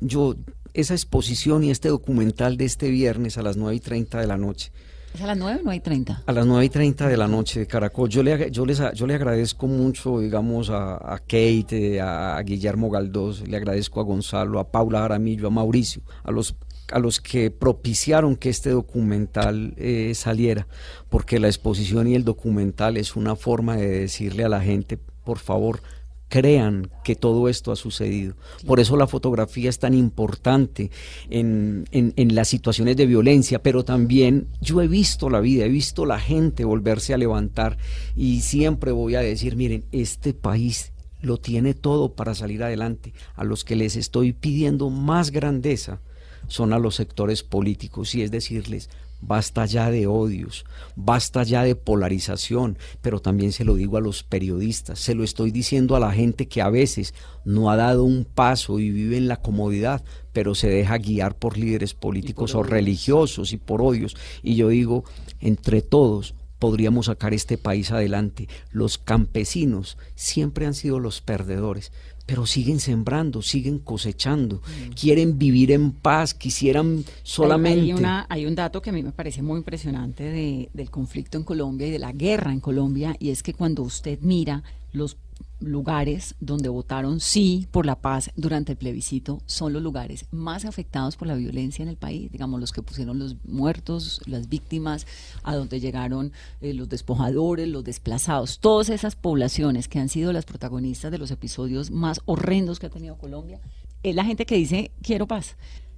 yo, esa exposición y este documental de este viernes a las 9 y 30 de la noche, ¿Es a las 9 no hay 30? a las 9 y 30 de la noche de Caracol, yo le, yo les, yo le agradezco mucho, digamos, a, a Kate, a, a Guillermo Galdós, le agradezco a Gonzalo, a Paula Jaramillo, a Mauricio, a los a los que propiciaron que este documental eh, saliera, porque la exposición y el documental es una forma de decirle a la gente, por favor, crean que todo esto ha sucedido. Por eso la fotografía es tan importante en, en- en las situaciones de violencia, pero también yo he visto la vida, he visto la gente volverse a levantar y siempre voy a decir, miren, este país lo tiene todo para salir adelante. A los que les estoy pidiendo más grandeza son a los sectores políticos y es decirles, basta ya de odios, basta ya de polarización, pero también se lo digo a los periodistas, se lo estoy diciendo a la gente que a veces no ha dado un paso y vive en la comodidad, pero se deja guiar por líderes políticos o religiosos y por odios. Y yo digo, entre todos podríamos sacar este país adelante. Los campesinos siempre han sido los perdedores, pero siguen sembrando, siguen cosechando, quieren vivir en paz, quisieran solamente... Hay, hay una- hay un dato que a mí me parece muy impresionante de- del conflicto en Colombia y de la guerra en Colombia, y es que cuando usted mira los lugares donde votaron sí por la paz durante el plebiscito, son los lugares más afectados por la violencia en el país, digamos, los que pusieron los muertos, las víctimas, a donde llegaron eh, los despojadores, los desplazados, todas esas poblaciones que han sido las protagonistas de los episodios más horrendos que ha tenido Colombia, es la gente que dice quiero paz.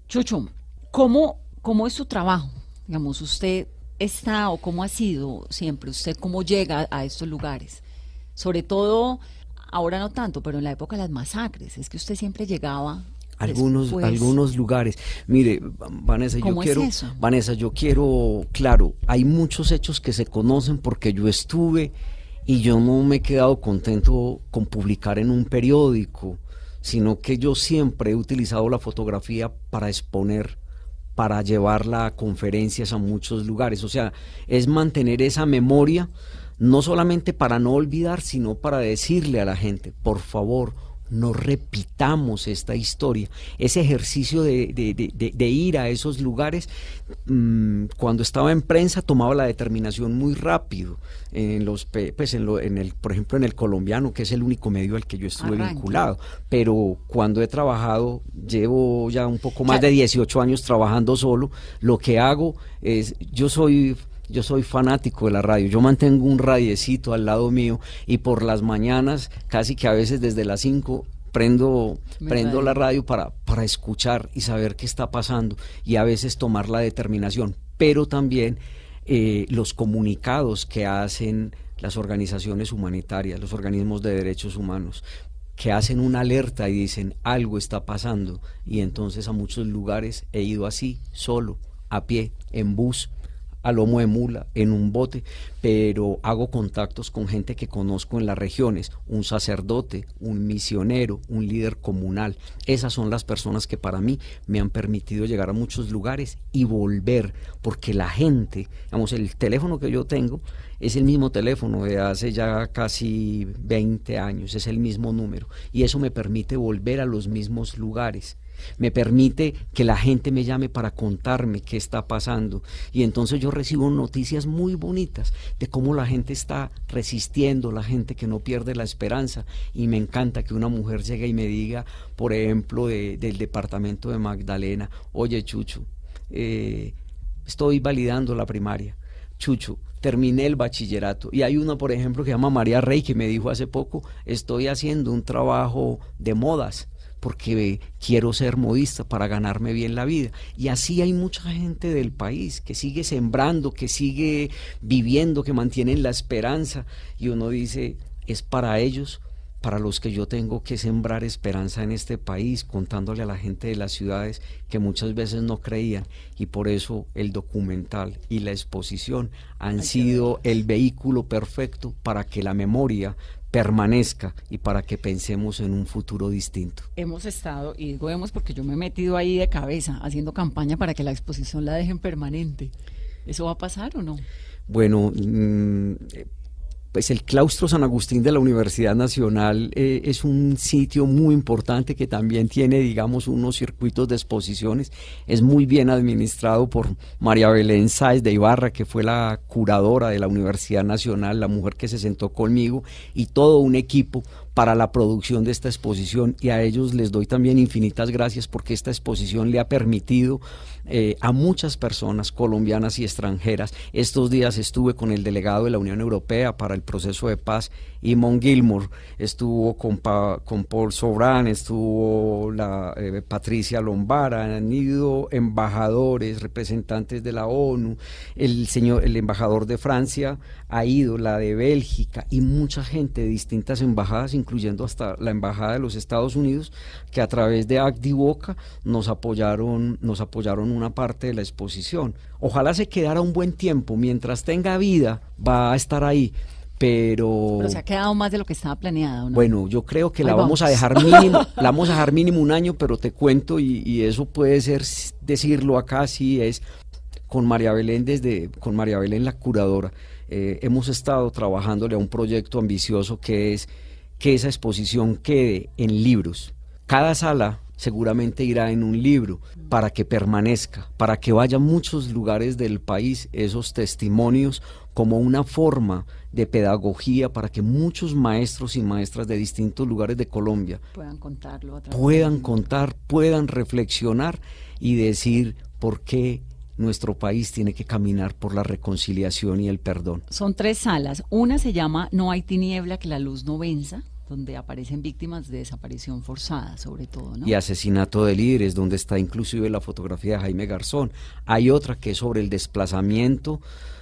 Chucho, ¿cómo, cómo es su trabajo? Digamos, usted está o cómo ha sido siempre, usted cómo llega a estos lugares. Sobre todo, ahora no tanto, pero en la época de las masacres, es que usted siempre llegaba. algunos después. algunos lugares mire Vanessa yo ¿Cómo es quiero eso? Vanessa yo quiero claro hay muchos hechos que se conocen porque yo estuve y yo no me he quedado contento con publicar en un periódico sino que yo siempre he utilizado la fotografía para exponer para llevarla a conferencias a muchos lugares o sea es mantener esa memoria no solamente para no olvidar sino para decirle a la gente por favor no repitamos esta historia. Ese ejercicio de, de- de- ir a esos lugares, mm, cuando estaba en prensa tomaba la determinación muy rápido. En los, pues en, lo- en el, por ejemplo, en el colombiano, que es el único medio al que yo estuve Arranque. vinculado. Pero cuando he trabajado, llevo ya un poco más de 18 años trabajando solo, lo que hago es, yo soy yo soy fanático de la radio, yo mantengo un radiecito al lado mío y por las mañanas, casi que a veces desde las 5, prendo, Mi prendo la radio. radio para, para escuchar y saber qué está pasando y a veces tomar la determinación, pero también eh, los comunicados que hacen las organizaciones humanitarias, los organismos de derechos humanos, que hacen una alerta y dicen algo está pasando y entonces a muchos lugares he ido así, solo, a pie, en bus, a lomo de mula, en un bote, pero hago contactos con gente que conozco en las regiones, un sacerdote, un misionero, un líder comunal. Esas son las personas que para mí me han permitido llegar a muchos lugares y volver, porque la gente, digamos, el teléfono que yo tengo es el mismo teléfono de hace ya casi 20 años, es el mismo número, y eso me permite volver a los mismos lugares me permite que la gente me llame para contarme qué está pasando. Y entonces yo recibo noticias muy bonitas de cómo la gente está resistiendo, la gente que no pierde la esperanza. Y me encanta que una mujer llegue y me diga, por ejemplo, del departamento de Magdalena, oye Chucho, eh, estoy validando la primaria. Chucho, terminé el bachillerato. Y hay una, por ejemplo, que se llama María Rey, que me dijo hace poco, estoy haciendo un trabajo de modas porque quiero ser modista para ganarme bien la vida. Y así hay mucha gente del país que sigue sembrando, que sigue viviendo, que mantienen la esperanza. Y uno dice, es para ellos para los que yo tengo que sembrar esperanza en este país, contándole a la gente de las ciudades que muchas veces no creían. Y por eso el documental y la exposición han sido el vehículo perfecto para que la memoria permanezca y para que pensemos en un futuro distinto. Hemos estado, y digo hemos porque yo me he metido ahí de cabeza haciendo campaña para que la exposición la dejen permanente. ¿Eso va a pasar o no? Bueno, mm, pues el claustro San Agustín de la Universidad Nacional eh, es un sitio muy importante que también tiene, digamos, unos circuitos de exposiciones. Es muy bien administrado por María Belén Sáez de Ibarra, que fue la curadora de la Universidad Nacional, la mujer que se sentó conmigo, y todo un equipo para la producción de esta exposición y a ellos les doy también infinitas gracias porque esta exposición le ha permitido eh, a muchas personas colombianas y extranjeras. Estos días estuve con el delegado de la Unión Europea para el proceso de paz, Imon Gilmore, estuvo con, con Paul Sobran, estuvo la eh, Patricia Lombara, han ido embajadores, representantes de la ONU, el señor, el embajador de Francia ha ido, la de Bélgica y mucha gente de distintas embajadas, incluyendo hasta la embajada de los Estados Unidos, que a través de Boca nos apoyaron, nos apoyaron una parte de la exposición. Ojalá se quedara un buen tiempo, mientras tenga vida, va a estar ahí. Pero, pero se ha quedado más de lo que estaba planeado. ¿no? Bueno, yo creo que la vamos. a dejar mínimo, la vamos a dejar mínimo un año, pero te cuento y, y eso puede ser decirlo acá sí es con María Belén desde con María Belén la curadora eh, hemos estado trabajándole a un proyecto ambicioso que es que esa exposición quede en libros. Cada sala seguramente irá en un libro para que permanezca, para que vaya a muchos lugares del país esos testimonios como una forma de pedagogía para que muchos maestros y maestras de distintos lugares de Colombia puedan contarlo, puedan contar, puedan reflexionar y decir por qué nuestro país tiene que caminar por la reconciliación y el perdón. Son tres salas. Una se llama No hay tiniebla que la luz no venza donde aparecen víctimas de desaparición forzada, sobre todo. ¿no? Y asesinato de líderes, donde está inclusive la fotografía de Jaime Garzón. Hay otra que es sobre el desplazamiento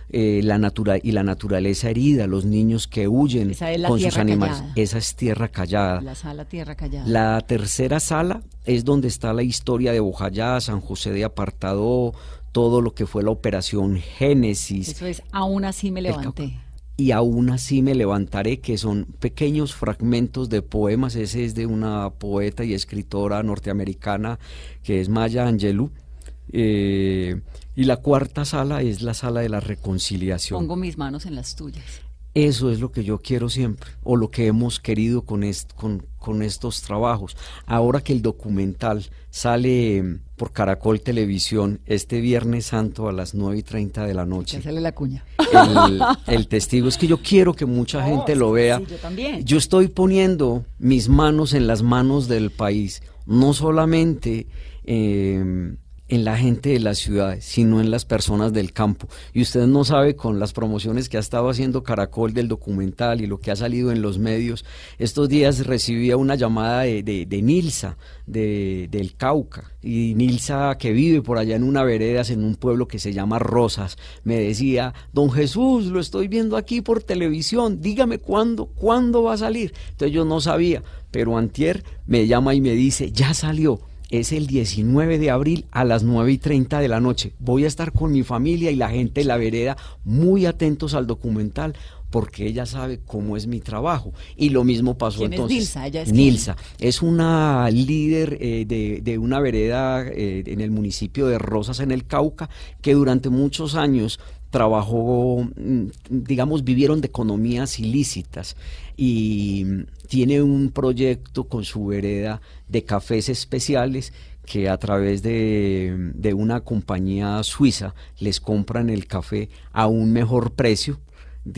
eh, la natura y la naturaleza herida, los niños que huyen con sus animales. Esa es tierra callada. La sala tierra callada. La tercera sala es donde está la historia de Bojayá, San José de Apartado, todo lo que fue la operación Génesis. Eso es, aún así me levanté. Y aún así me levantaré, que son pequeños fragmentos de poemas. Ese es de una poeta y escritora norteamericana que es Maya Angelou. Eh, y la cuarta sala es la sala de la reconciliación. Pongo mis manos en las tuyas. Eso es lo que yo quiero siempre, o lo que hemos querido con, con, estos trabajos. Ahora que el documental sale mm, por Caracol Televisión este Viernes Santo a las 9 y 30 de la noche. sale la cuña. El, testigo es que yo quiero que mucha oh, gente lo vea. yo también. Yo estoy poniendo mis manos en las manos del país, no solamente... Eh, en la gente de las ciudades, sino en las personas del campo. Y usted no sabe con las promociones que ha estado haciendo Caracol del documental y lo que ha salido en los medios. Estos días recibía una llamada de, de, Nilsa, de, del Cauca. Y Nilsa, que vive por allá en una vereda, en un pueblo que se llama Rosas, me decía, don Jesús, lo estoy viendo aquí por televisión, dígame cuándo, cuándo va a salir. Entonces yo no sabía, pero Antier me llama y me dice, ya salió es el 19 de abril a las 9 y 30 de la noche. Voy a estar con mi familia y la gente de la vereda muy atentos al documental porque ella sabe cómo es mi trabajo. Y lo mismo pasó entonces. Es Nilsa, es Nilsa es una líder eh, de, de, una vereda eh, en el municipio de Rosas, en el Cauca, que durante muchos años trabajó, mm, digamos, vivieron de economías ilícitas y tiene un proyecto con su vereda de cafés especiales que a través de, de una compañía suiza les compran el café a un mejor precio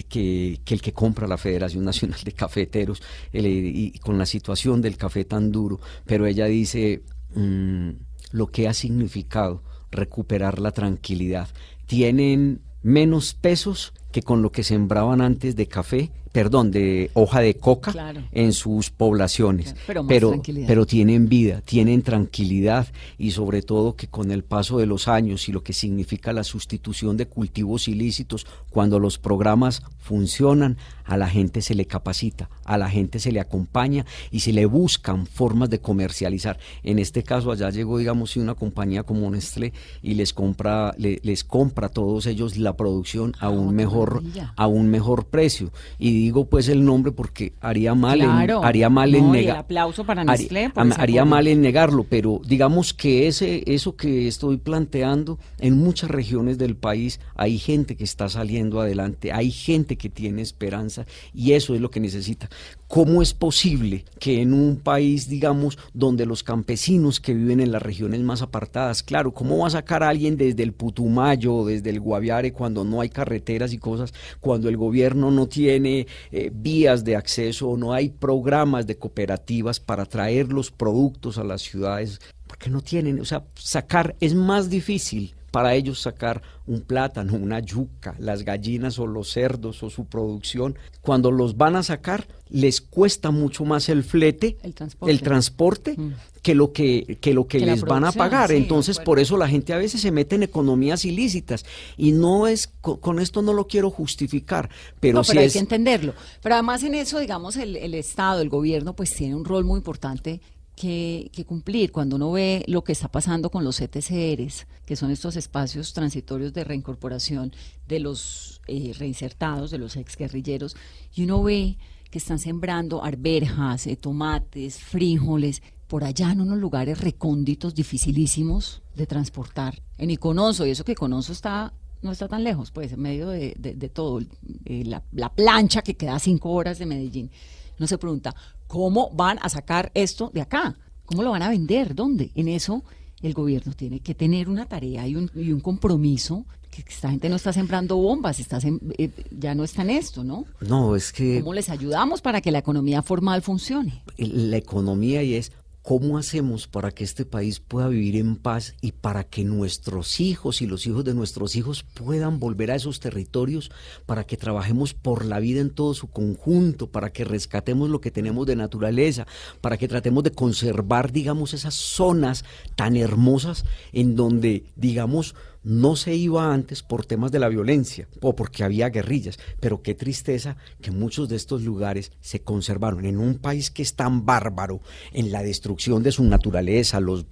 que, que el que compra la Federación Nacional de Cafeteros el- y con la situación del café tan duro. Pero ella dice mm, lo que ha significado recuperar la tranquilidad. Tienen menos pesos que con lo que sembraban antes de café, perdón, de hoja de coca Claro. en sus poblaciones. Claro, pero tienen vida, tienen tranquilidad y sobre todo que con el paso de los años y lo que significa la sustitución de cultivos ilícitos, cuando los programas funcionan, a la gente se le capacita, a la gente se le acompaña y se le buscan formas de comercializar. En este caso allá llegó, digamos, una compañía como Nestlé y les compra, le- les compra a todos ellos la producción a un qué mejor, a un mejor precio. Y digo pues el nombre porque haría mal Claro. en, haría mal No, negar. aplauso para Haría- Nestlé haría mal en negarlo, pero digamos que ese, eso que estoy planteando, en muchas regiones del país hay gente que está saliendo adelante, hay gente que tiene esperanza y eso es lo que necesita. ¿Cómo es posible que en un país, digamos, donde los campesinos que viven en las regiones más apartadas, claro, ¿cómo va a sacar a alguien desde el Putumayo o desde el Guaviare cuando no hay carreteras y cosas, cuando el gobierno no tiene eh, vías de acceso, no hay programas de cooperativas para traer los productos a las ciudades? Porque no tienen, o sea, sacar es más difícil para ellos sacar un plátano, una yuca, las gallinas o los cerdos o su producción, cuando los van a sacar, les cuesta mucho más el flete, El transporte. el transporte, Mm. que lo que, que lo que les van a pagar. sí, Entonces, por eso la gente a veces se mete en economías ilícitas. Y no es, co- con, esto no lo quiero justificar, pero no, sí pero hay es... que entenderlo. Pero además en eso, digamos, el, el Estado, el gobierno, pues tiene un rol muy importante que, que cumplir. Cuando uno ve lo que está pasando con los ETCRs, que son estos espacios transitorios de reincorporación de los eh, reinsertados, de los exguerrilleros, y uno ve que están sembrando arberjas, eh, tomates, frijoles, por allá en unos lugares recónditos, dificilísimos de transportar. En Iconoso, y eso que Iconoso está no está tan lejos, pues, en medio de, de- todo. Eh, la, la plancha que queda cinco horas de Medellín. Uno se pregunta, ¿cómo van a sacar esto de acá? ¿Cómo lo van a vender? ¿Dónde? En eso el gobierno tiene que tener una tarea y un, y un compromiso, que esta gente no está sembrando bombas, está sem- eh, ya no está en esto, ¿no? No, es que ¿Cómo les ayudamos para que la economía formal funcione? la economía y es cómo hacemos para que este país pueda vivir en paz y para que nuestros hijos y los hijos de nuestros hijos puedan volver a esos territorios, para que trabajemos por la vida en todo su conjunto, para que rescatemos lo que tenemos de naturaleza, para que tratemos de conservar, digamos, esas zonas tan hermosas en donde, digamos, no se iba antes por temas de la violencia o porque había guerrillas, pero qué tristeza que muchos de estos lugares se conservaron en un país que es tan bárbaro en la destrucción de su naturaleza, los,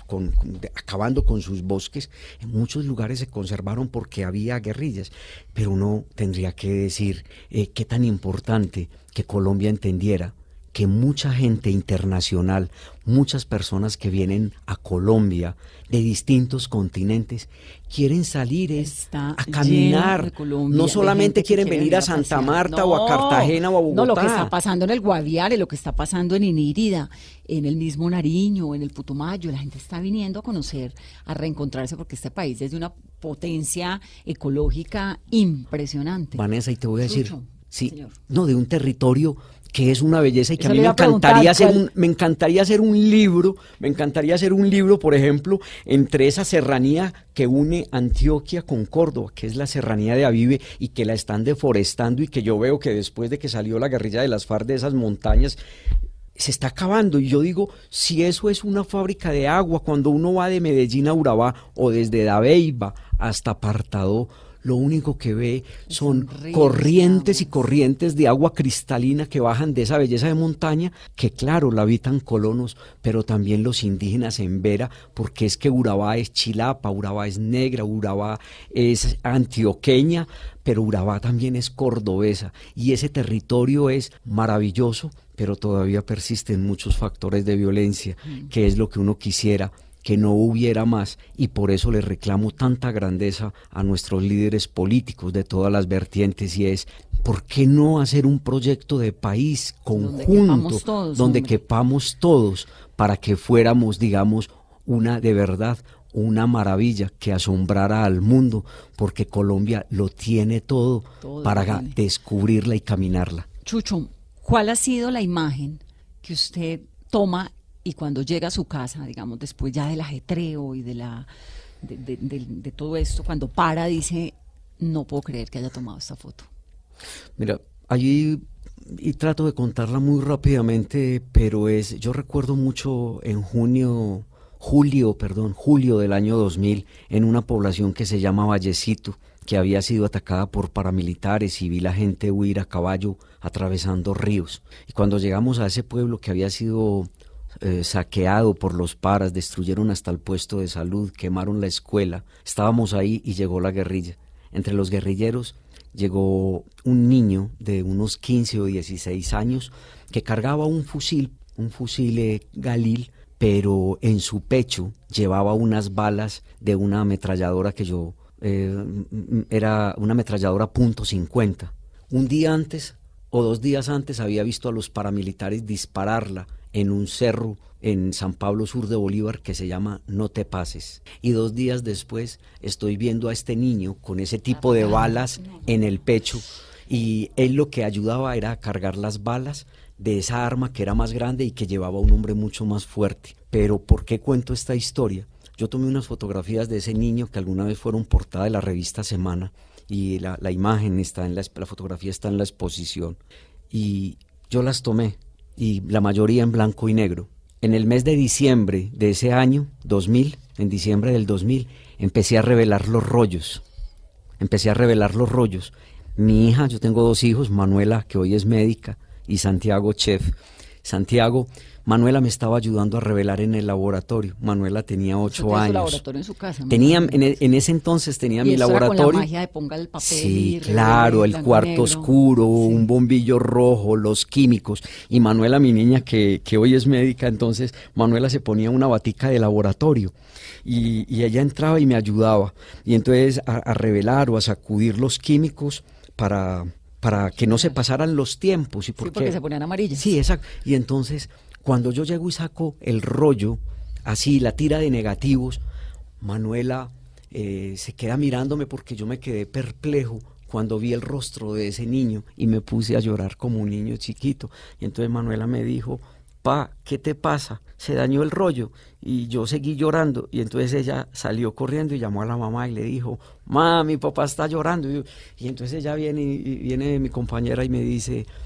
acabando con sus bosques, en muchos lugares se conservaron porque había guerrillas, pero uno tendría que decir eh, qué tan importante que Colombia entendiera que mucha gente internacional, muchas personas que vienen a Colombia de distintos continentes, quieren salir es a caminar. Colombia, no solamente quieren quiere venir a. Santa Marta o a No, Cartagena o a Bogotá. No, lo que está pasando en el Guaviare, lo que está pasando en Inírida, en el mismo Nariño, en el Putumayo, la gente está viniendo a conocer, a reencontrarse, porque este país es de una potencia ecológica impresionante. Vanessa, y te voy a decir, sí, señor. no, de un territorio que es una belleza y que Eso a mí me encantaría hacer ¿cuál? un, me encantaría hacer un libro, me encantaría hacer un libro, por ejemplo, entre esa serranía que une Antioquia con Córdoba, que es la serranía de Avive y que la están deforestando y que yo veo que después de que salió la guerrilla de las FARC de esas montañas se está acabando y yo digo, si eso es una fábrica de agua, cuando uno va de Medellín a Urabá o desde Dabeiba hasta Apartadó, lo único que ve son ríos, corrientes y corrientes de agua cristalina que bajan de esa belleza de montaña, que claro, la habitan colonos, pero también los indígenas en Vera, porque es que Urabá es chilapa, Urabá es negra, Urabá es antioqueña, pero Urabá también es cordobesa. Y ese territorio es maravilloso, pero todavía persisten muchos factores de violencia, que es lo que uno quisiera que no hubiera más y por eso le reclamo tanta grandeza a nuestros líderes políticos de todas las vertientes y es ¿por qué no hacer un proyecto de país Donde conjunto quepamos todos, donde quepamos todos para que fuéramos digamos una de verdad, una maravilla que asombrara al mundo, porque Colombia lo tiene todo, Todo para tiene. descubrirla y caminarla. Chucho, ¿cuál ha sido la imagen que usted toma y cuando llega a su casa, digamos, después ya del ajetreo y de la de, de- todo esto, cuando para dice, no puedo creer que haya tomado esta foto? Mira, allí y trato de contarla muy rápidamente, pero es, yo recuerdo mucho en junio, julio, perdón, julio del año 2000, en una población que se llama Vallecito, que había sido atacada por paramilitares y vi la gente huir a caballo atravesando ríos. Y cuando llegamos a ese pueblo que había sido eh, saqueado por los paras, destruyeron hasta el puesto de salud, quemaron la escuela, estábamos ahí y llegó la guerrilla. Entre los guerrilleros llegó un niño de unos 15 o 16 años que cargaba un fusil, un fusil eh, Galil, pero en su pecho llevaba unas balas de una ametralladora que yo eh, era una ametralladora punto .50. Un día antes o dos días antes había visto a los paramilitares dispararla en un cerro en San Pablo Sur de Bolívar que se llama No te pases. Y dos días después estoy viendo a este niño con ese tipo de balas en el pecho y él lo que ayudaba era a cargar las balas de esa arma que era más grande y que llevaba un hombre mucho más fuerte. Pero ¿por qué cuento esta historia? Yo tomé unas fotografías de ese niño que alguna vez fueron portada de la revista Semana y la, la imagen está en la, la fotografía está en la exposición y yo las tomé y la mayoría en blanco y negro. En el mes de diciembre de ese año, 2000, en diciembre del 2000, empecé a revelar los rollos. Empecé a revelar los rollos. Mi hija, yo tengo dos hijos, Manuela, que hoy es médica, y Santiago, chef. Santiago, Manuela me estaba ayudando a revelar en el laboratorio. Manuela tenía ocho su años. laboratorio en su casa. Tenía, en, e- en ese entonces tenía Y mi eso era laboratorio. con la magia de ponga el papel Sí, claro, el cuarto negro. oscuro, Sí. un bombillo rojo, los químicos. Y Manuela, mi niña, que, que hoy es médica, entonces Manuela se ponía una batica de laboratorio. Y, y ella entraba y me ayudaba. Y entonces a, a revelar o a sacudir los químicos para, para que no se pasaran los tiempos. Y Sí, porque, porque se ponían amarillas. Sí, exacto. Y entonces, cuando yo llego y saco el rollo, así, la tira de negativos, Manuela eh, se queda mirándome porque yo me quedé perplejo cuando vi el rostro de ese niño y me puse a llorar como un niño chiquito. Y entonces Manuela me dijo, pa, ¿qué te pasa? Se dañó el rollo. Y yo seguí llorando. Y entonces ella salió corriendo y llamó a la mamá y le dijo, ma, mi papá está llorando. Y, entonces ella viene, y viene mi compañera y me dice, "Mm,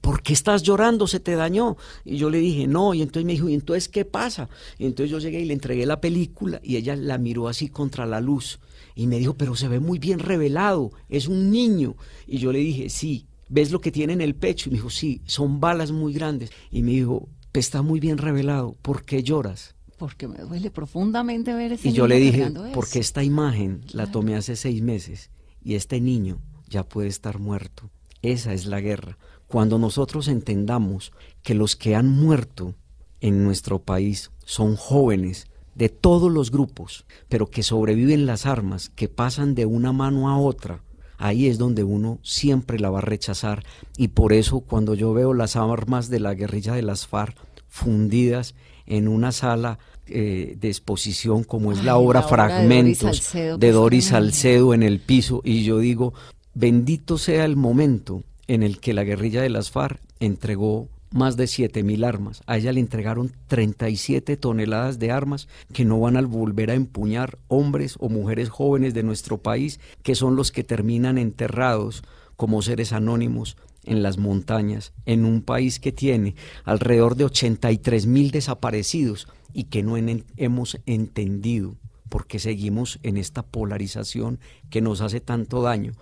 ¿por qué estás llorando? ¿Se te dañó? Y yo le dije, no. Y entonces me dijo, ¿y entonces qué pasa? Y entonces yo llegué y le entregué la película y ella la miró así contra la luz. Y me dijo, pero se ve muy bien revelado, es un niño. Y yo le dije, sí, ¿ves lo que tiene en el pecho? Y me dijo, sí, son balas muy grandes. Y me dijo, está muy bien revelado, ¿por qué lloras? Porque me duele profundamente ver ese Y yo niño le dije, porque esta imagen la tomé hace seis meses y este niño ya puede estar muerto. Esa es la guerra. Cuando nosotros entendamos que los que han muerto en nuestro país son jóvenes de todos los grupos, pero que sobreviven las armas, que pasan de una mano a otra, ahí es donde uno siempre la va a rechazar. Y por eso cuando yo veo las armas de la guerrilla de las FARC fundidas en una sala eh, de exposición como es Ay, la obra obra de Doris Fragmentos Salcedo, de que es Doris. Salcedo en el piso y yo digo, bendito sea el momento en el que la guerrilla de las FARC entregó más de 7 mil armas. A ella le entregaron 37 toneladas de armas que no van a volver a empuñar hombres o mujeres jóvenes de nuestro país, que son los que terminan enterrados como seres anónimos en las montañas, en un país que tiene alrededor de 83 mil desaparecidos y que no hemos entendido porque seguimos en esta polarización que nos hace tanto daño,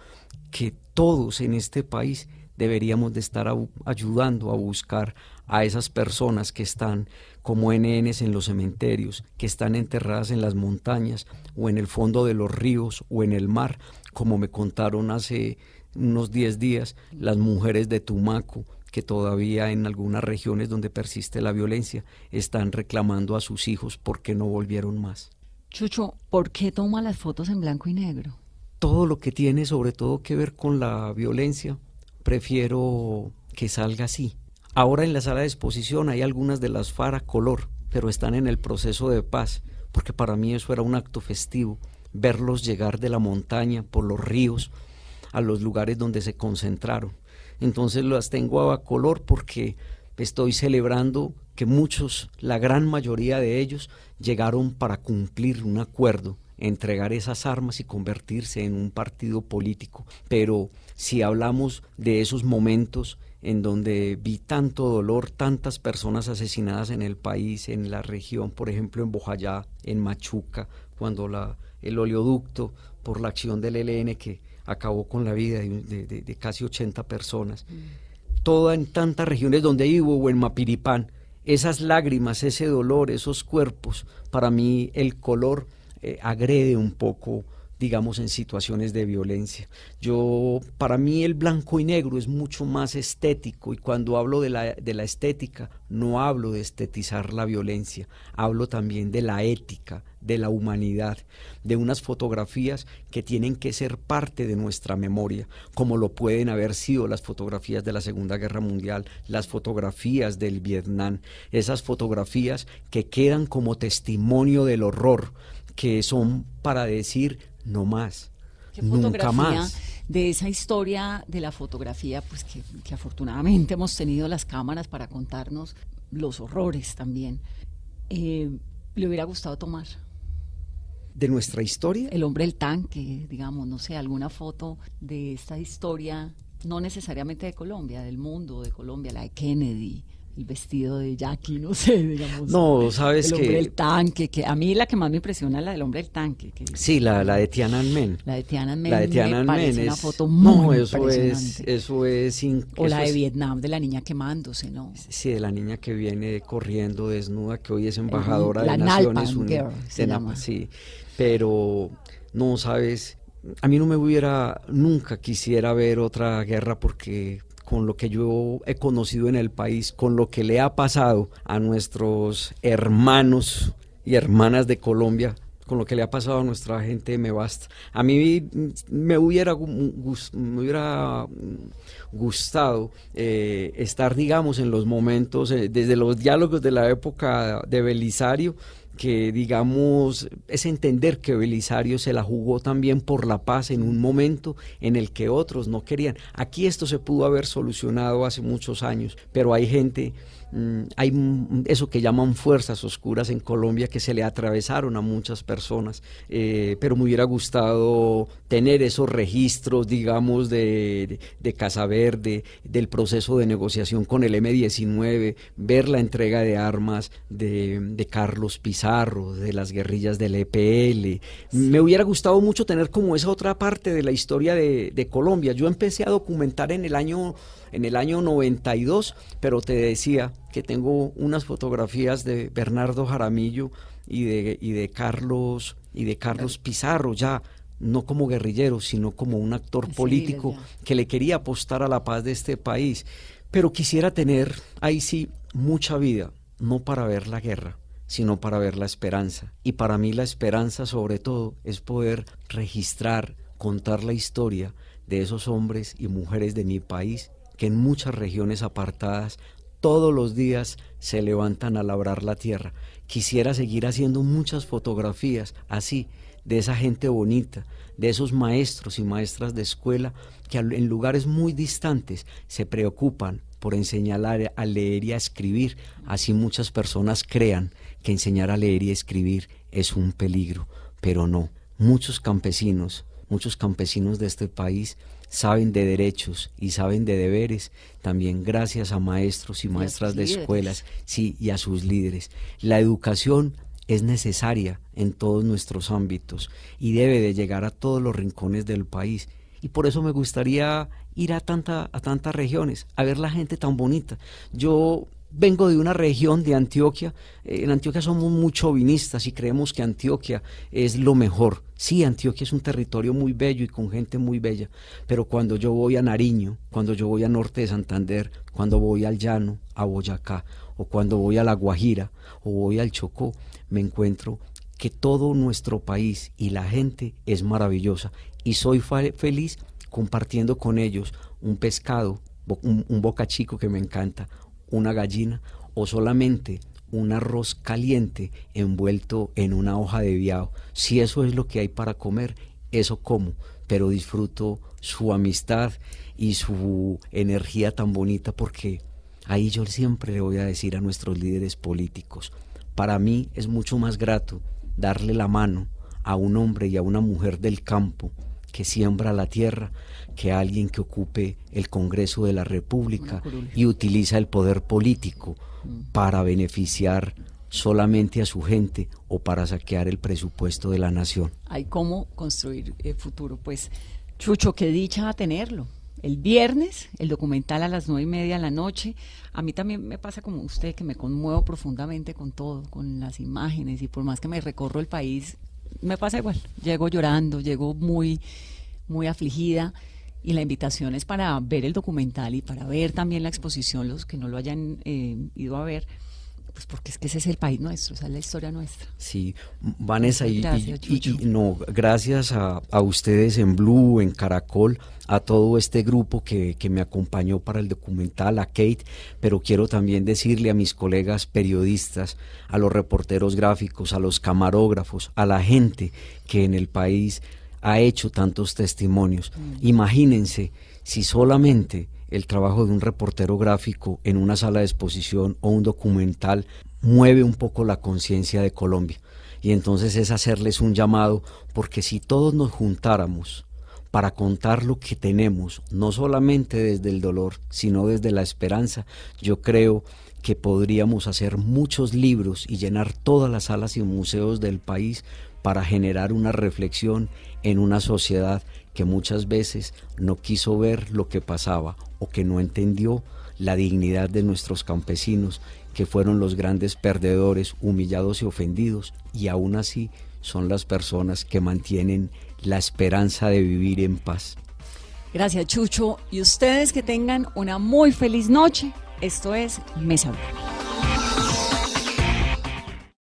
que todos en este país deberíamos de estar ayudando a buscar a esas personas que están como NNs en los cementerios, que están enterradas en las montañas o en el fondo de los ríos o en el mar, como me contaron hace unos 10 días las mujeres de Tumaco, que todavía en algunas regiones donde persiste la violencia están reclamando a sus hijos porque no volvieron más. Chucho, ¿por qué toma las fotos en blanco y negro? Todo lo que tiene sobre todo que ver con la violencia, prefiero que salga así. Ahora en la sala de exposición hay algunas de las FARA color, pero están en el proceso de paz. porque para mí eso era un acto festivo, verlos llegar de la montaña por los ríos a los lugares donde se concentraron. Entonces las tengo a color porque estoy celebrando que muchos, la gran mayoría de ellos, llegaron para cumplir un acuerdo, entregar esas armas y convertirse en un partido político. Pero si hablamos de esos momentos en donde vi tanto dolor, tantas personas asesinadas en el país, en la región, por ejemplo en Bojayá, en Machuca, cuando la, el oleoducto por la acción del ELN que acabó con la vida de, de, de casi 80 personas. Mm. Toda en tantas regiones donde vivo o en Mapiripán, esas lágrimas, ese dolor, esos cuerpos, para mí el color eh, agrede un poco digamos, en situaciones de violencia. Yo, para mí el blanco y negro es mucho más estético y cuando hablo de la, de la estética no hablo de estetizar la violencia, hablo también de la ética, de la humanidad, de unas fotografías que tienen que ser parte de nuestra memoria, como lo pueden haber sido las fotografías de la Segunda Guerra Mundial, las fotografías del Vietnam, esas fotografías que quedan como testimonio del horror, que son para decir no más. Nunca más. De esa historia de la fotografía, pues que, afortunadamente hemos tenido las cámaras para contarnos los horrores también. Eh, ¿Le hubiera gustado tomar? ¿De nuestra historia? El hombre del tanque, digamos, no sé, alguna foto de esta historia, no necesariamente de Colombia, del mundo, de Colombia, la de Kennedy, el vestido de Jackie, no sé, digamos. No, sabes el que... hombre del tanque, que a mí la que más me impresiona es la del hombre del tanque. Que, sí, la, la de Tiananmen. La de Tiananmen. La de Tiananmen es una foto muy No, eso es, eso es... o la de Vietnam, de la niña quemándose, ¿no? Sí, de la niña que viene corriendo desnuda, que hoy es embajadora de Naciones Unidas. se llama. Sí, pero no, sabes... A mí no me hubiera, nunca quisiera ver otra guerra porque con lo que yo he conocido en el país, con lo que le ha pasado a nuestros hermanos y hermanas de Colombia, con lo que le ha pasado a nuestra gente me basta. A mí me hubiera, gustado eh, estar, digamos, en los momentos, eh, desde los diálogos de la época de Belisario, que digamos es entender que Belisario se la jugó también por la paz en un momento en el que otros no querían. Aquí esto se pudo haber solucionado hace muchos años, pero hay gente hay eso que llaman fuerzas oscuras en Colombia que se le atravesaron a muchas personas, eh, pero me hubiera gustado tener esos registros, digamos, de, de, Casa Verde, del proceso de negociación con el M-19, ver la entrega de armas de, Carlos Pizarro, de las guerrillas del EPL. Me hubiera gustado mucho tener como esa otra parte de la historia de, de Colombia. Yo empecé a documentar en el año en el año 92, pero te decía que tengo unas fotografías de Bernardo Jaramillo y de, y de Carlos y de Carlos Pizarro ya no como guerrillero, sino como un actor político que le quería apostar a la paz de este país. Pero quisiera tener ahí sí mucha vida, no para ver la guerra, sino para ver la esperanza. Y para mí la esperanza sobre todo es poder registrar, contar la historia de esos hombres y mujeres de mi país que en muchas regiones apartadas todos los días se levantan a labrar la tierra. Quisiera seguir haciendo muchas fotografías así, de esa gente bonita, de esos maestros y maestras de escuela que en lugares muy distantes se preocupan por enseñar a leer y a escribir. Así muchas personas crean que enseñar a leer y escribir es un peligro, pero no. Muchos campesinos, muchos campesinos de este país saben de derechos y saben de deberes, también gracias a maestros y maestras de escuelas, sí, y a sus líderes. La educación es necesaria en todos nuestros ámbitos y debe de llegar a todos los rincones del país. Y por eso me gustaría ir a, tanta, a tantas regiones, a ver la gente tan bonita. Yo vengo de una región de Antioquia. Eh, en Antioquia somos muy chauvinistas y creemos que Antioquia es lo mejor. Sí, Antioquia es un territorio muy bello y con gente muy bella, pero cuando yo voy a Nariño, cuando yo voy a Norte de Santander, cuando voy al Llano, a Boyacá, o cuando voy a La Guajira, o voy al Chocó, me encuentro que todo nuestro país y la gente es maravillosa y soy feliz compartiendo con ellos un pescado, un boca chico que me encanta, una gallina o solamente un arroz caliente envuelto en una hoja de viado. Si eso es lo que hay para comer, eso como, pero disfruto su amistad y su energía tan bonita porque ahí yo siempre le voy a decir a nuestros líderes políticos, para mí es mucho más grato darle la mano a un hombre y a una mujer del campo que siembra la tierra que a alguien que ocupe el Congreso de la República y utiliza el poder político para beneficiar solamente a su gente o para saquear el presupuesto de la nación. Hay cómo construir el futuro. Pues, Chucho, qué dicha tenerlo. El viernes, el documental a las nueve y media de la noche. A mí también me pasa como usted, que me conmuevo profundamente con todo, con las imágenes, y por más que me recorro el país, me pasa igual. Llego llorando, llego muy, muy afligida y la invitación es para ver el documental y para ver también la exposición, los que no lo hayan eh, ido a ver, pues porque es que ese es el país nuestro, esa es la historia nuestra. Sí, Vanessa, y, no, gracias a, a, ustedes en Blue, en Caracol, a todo este grupo que, que me acompañó para el documental, a Kate, pero quiero también decirle a mis colegas periodistas, a los reporteros gráficos, a los camarógrafos, a la gente que en el país ha hecho tantos testimonios. Imagínense si solamente el trabajo de un reportero gráfico en una sala de exposición o un documental mueve un poco la conciencia de Colombia. Y entonces es hacerles un llamado, porque si todos nos juntáramos para contar lo que tenemos, no solamente desde el dolor, sino desde la esperanza, yo creo que podríamos hacer muchos libros y llenar todas las salas y museos del país para generar una reflexión en una sociedad que muchas veces no quiso ver lo que pasaba o que no entendió la dignidad de nuestros campesinos, que fueron los grandes perdedores, humillados y ofendidos, y aún así son las personas que mantienen la esperanza de vivir en paz. Gracias, Chucho. Y ustedes que tengan una muy feliz noche. Esto es Mesa Blanca.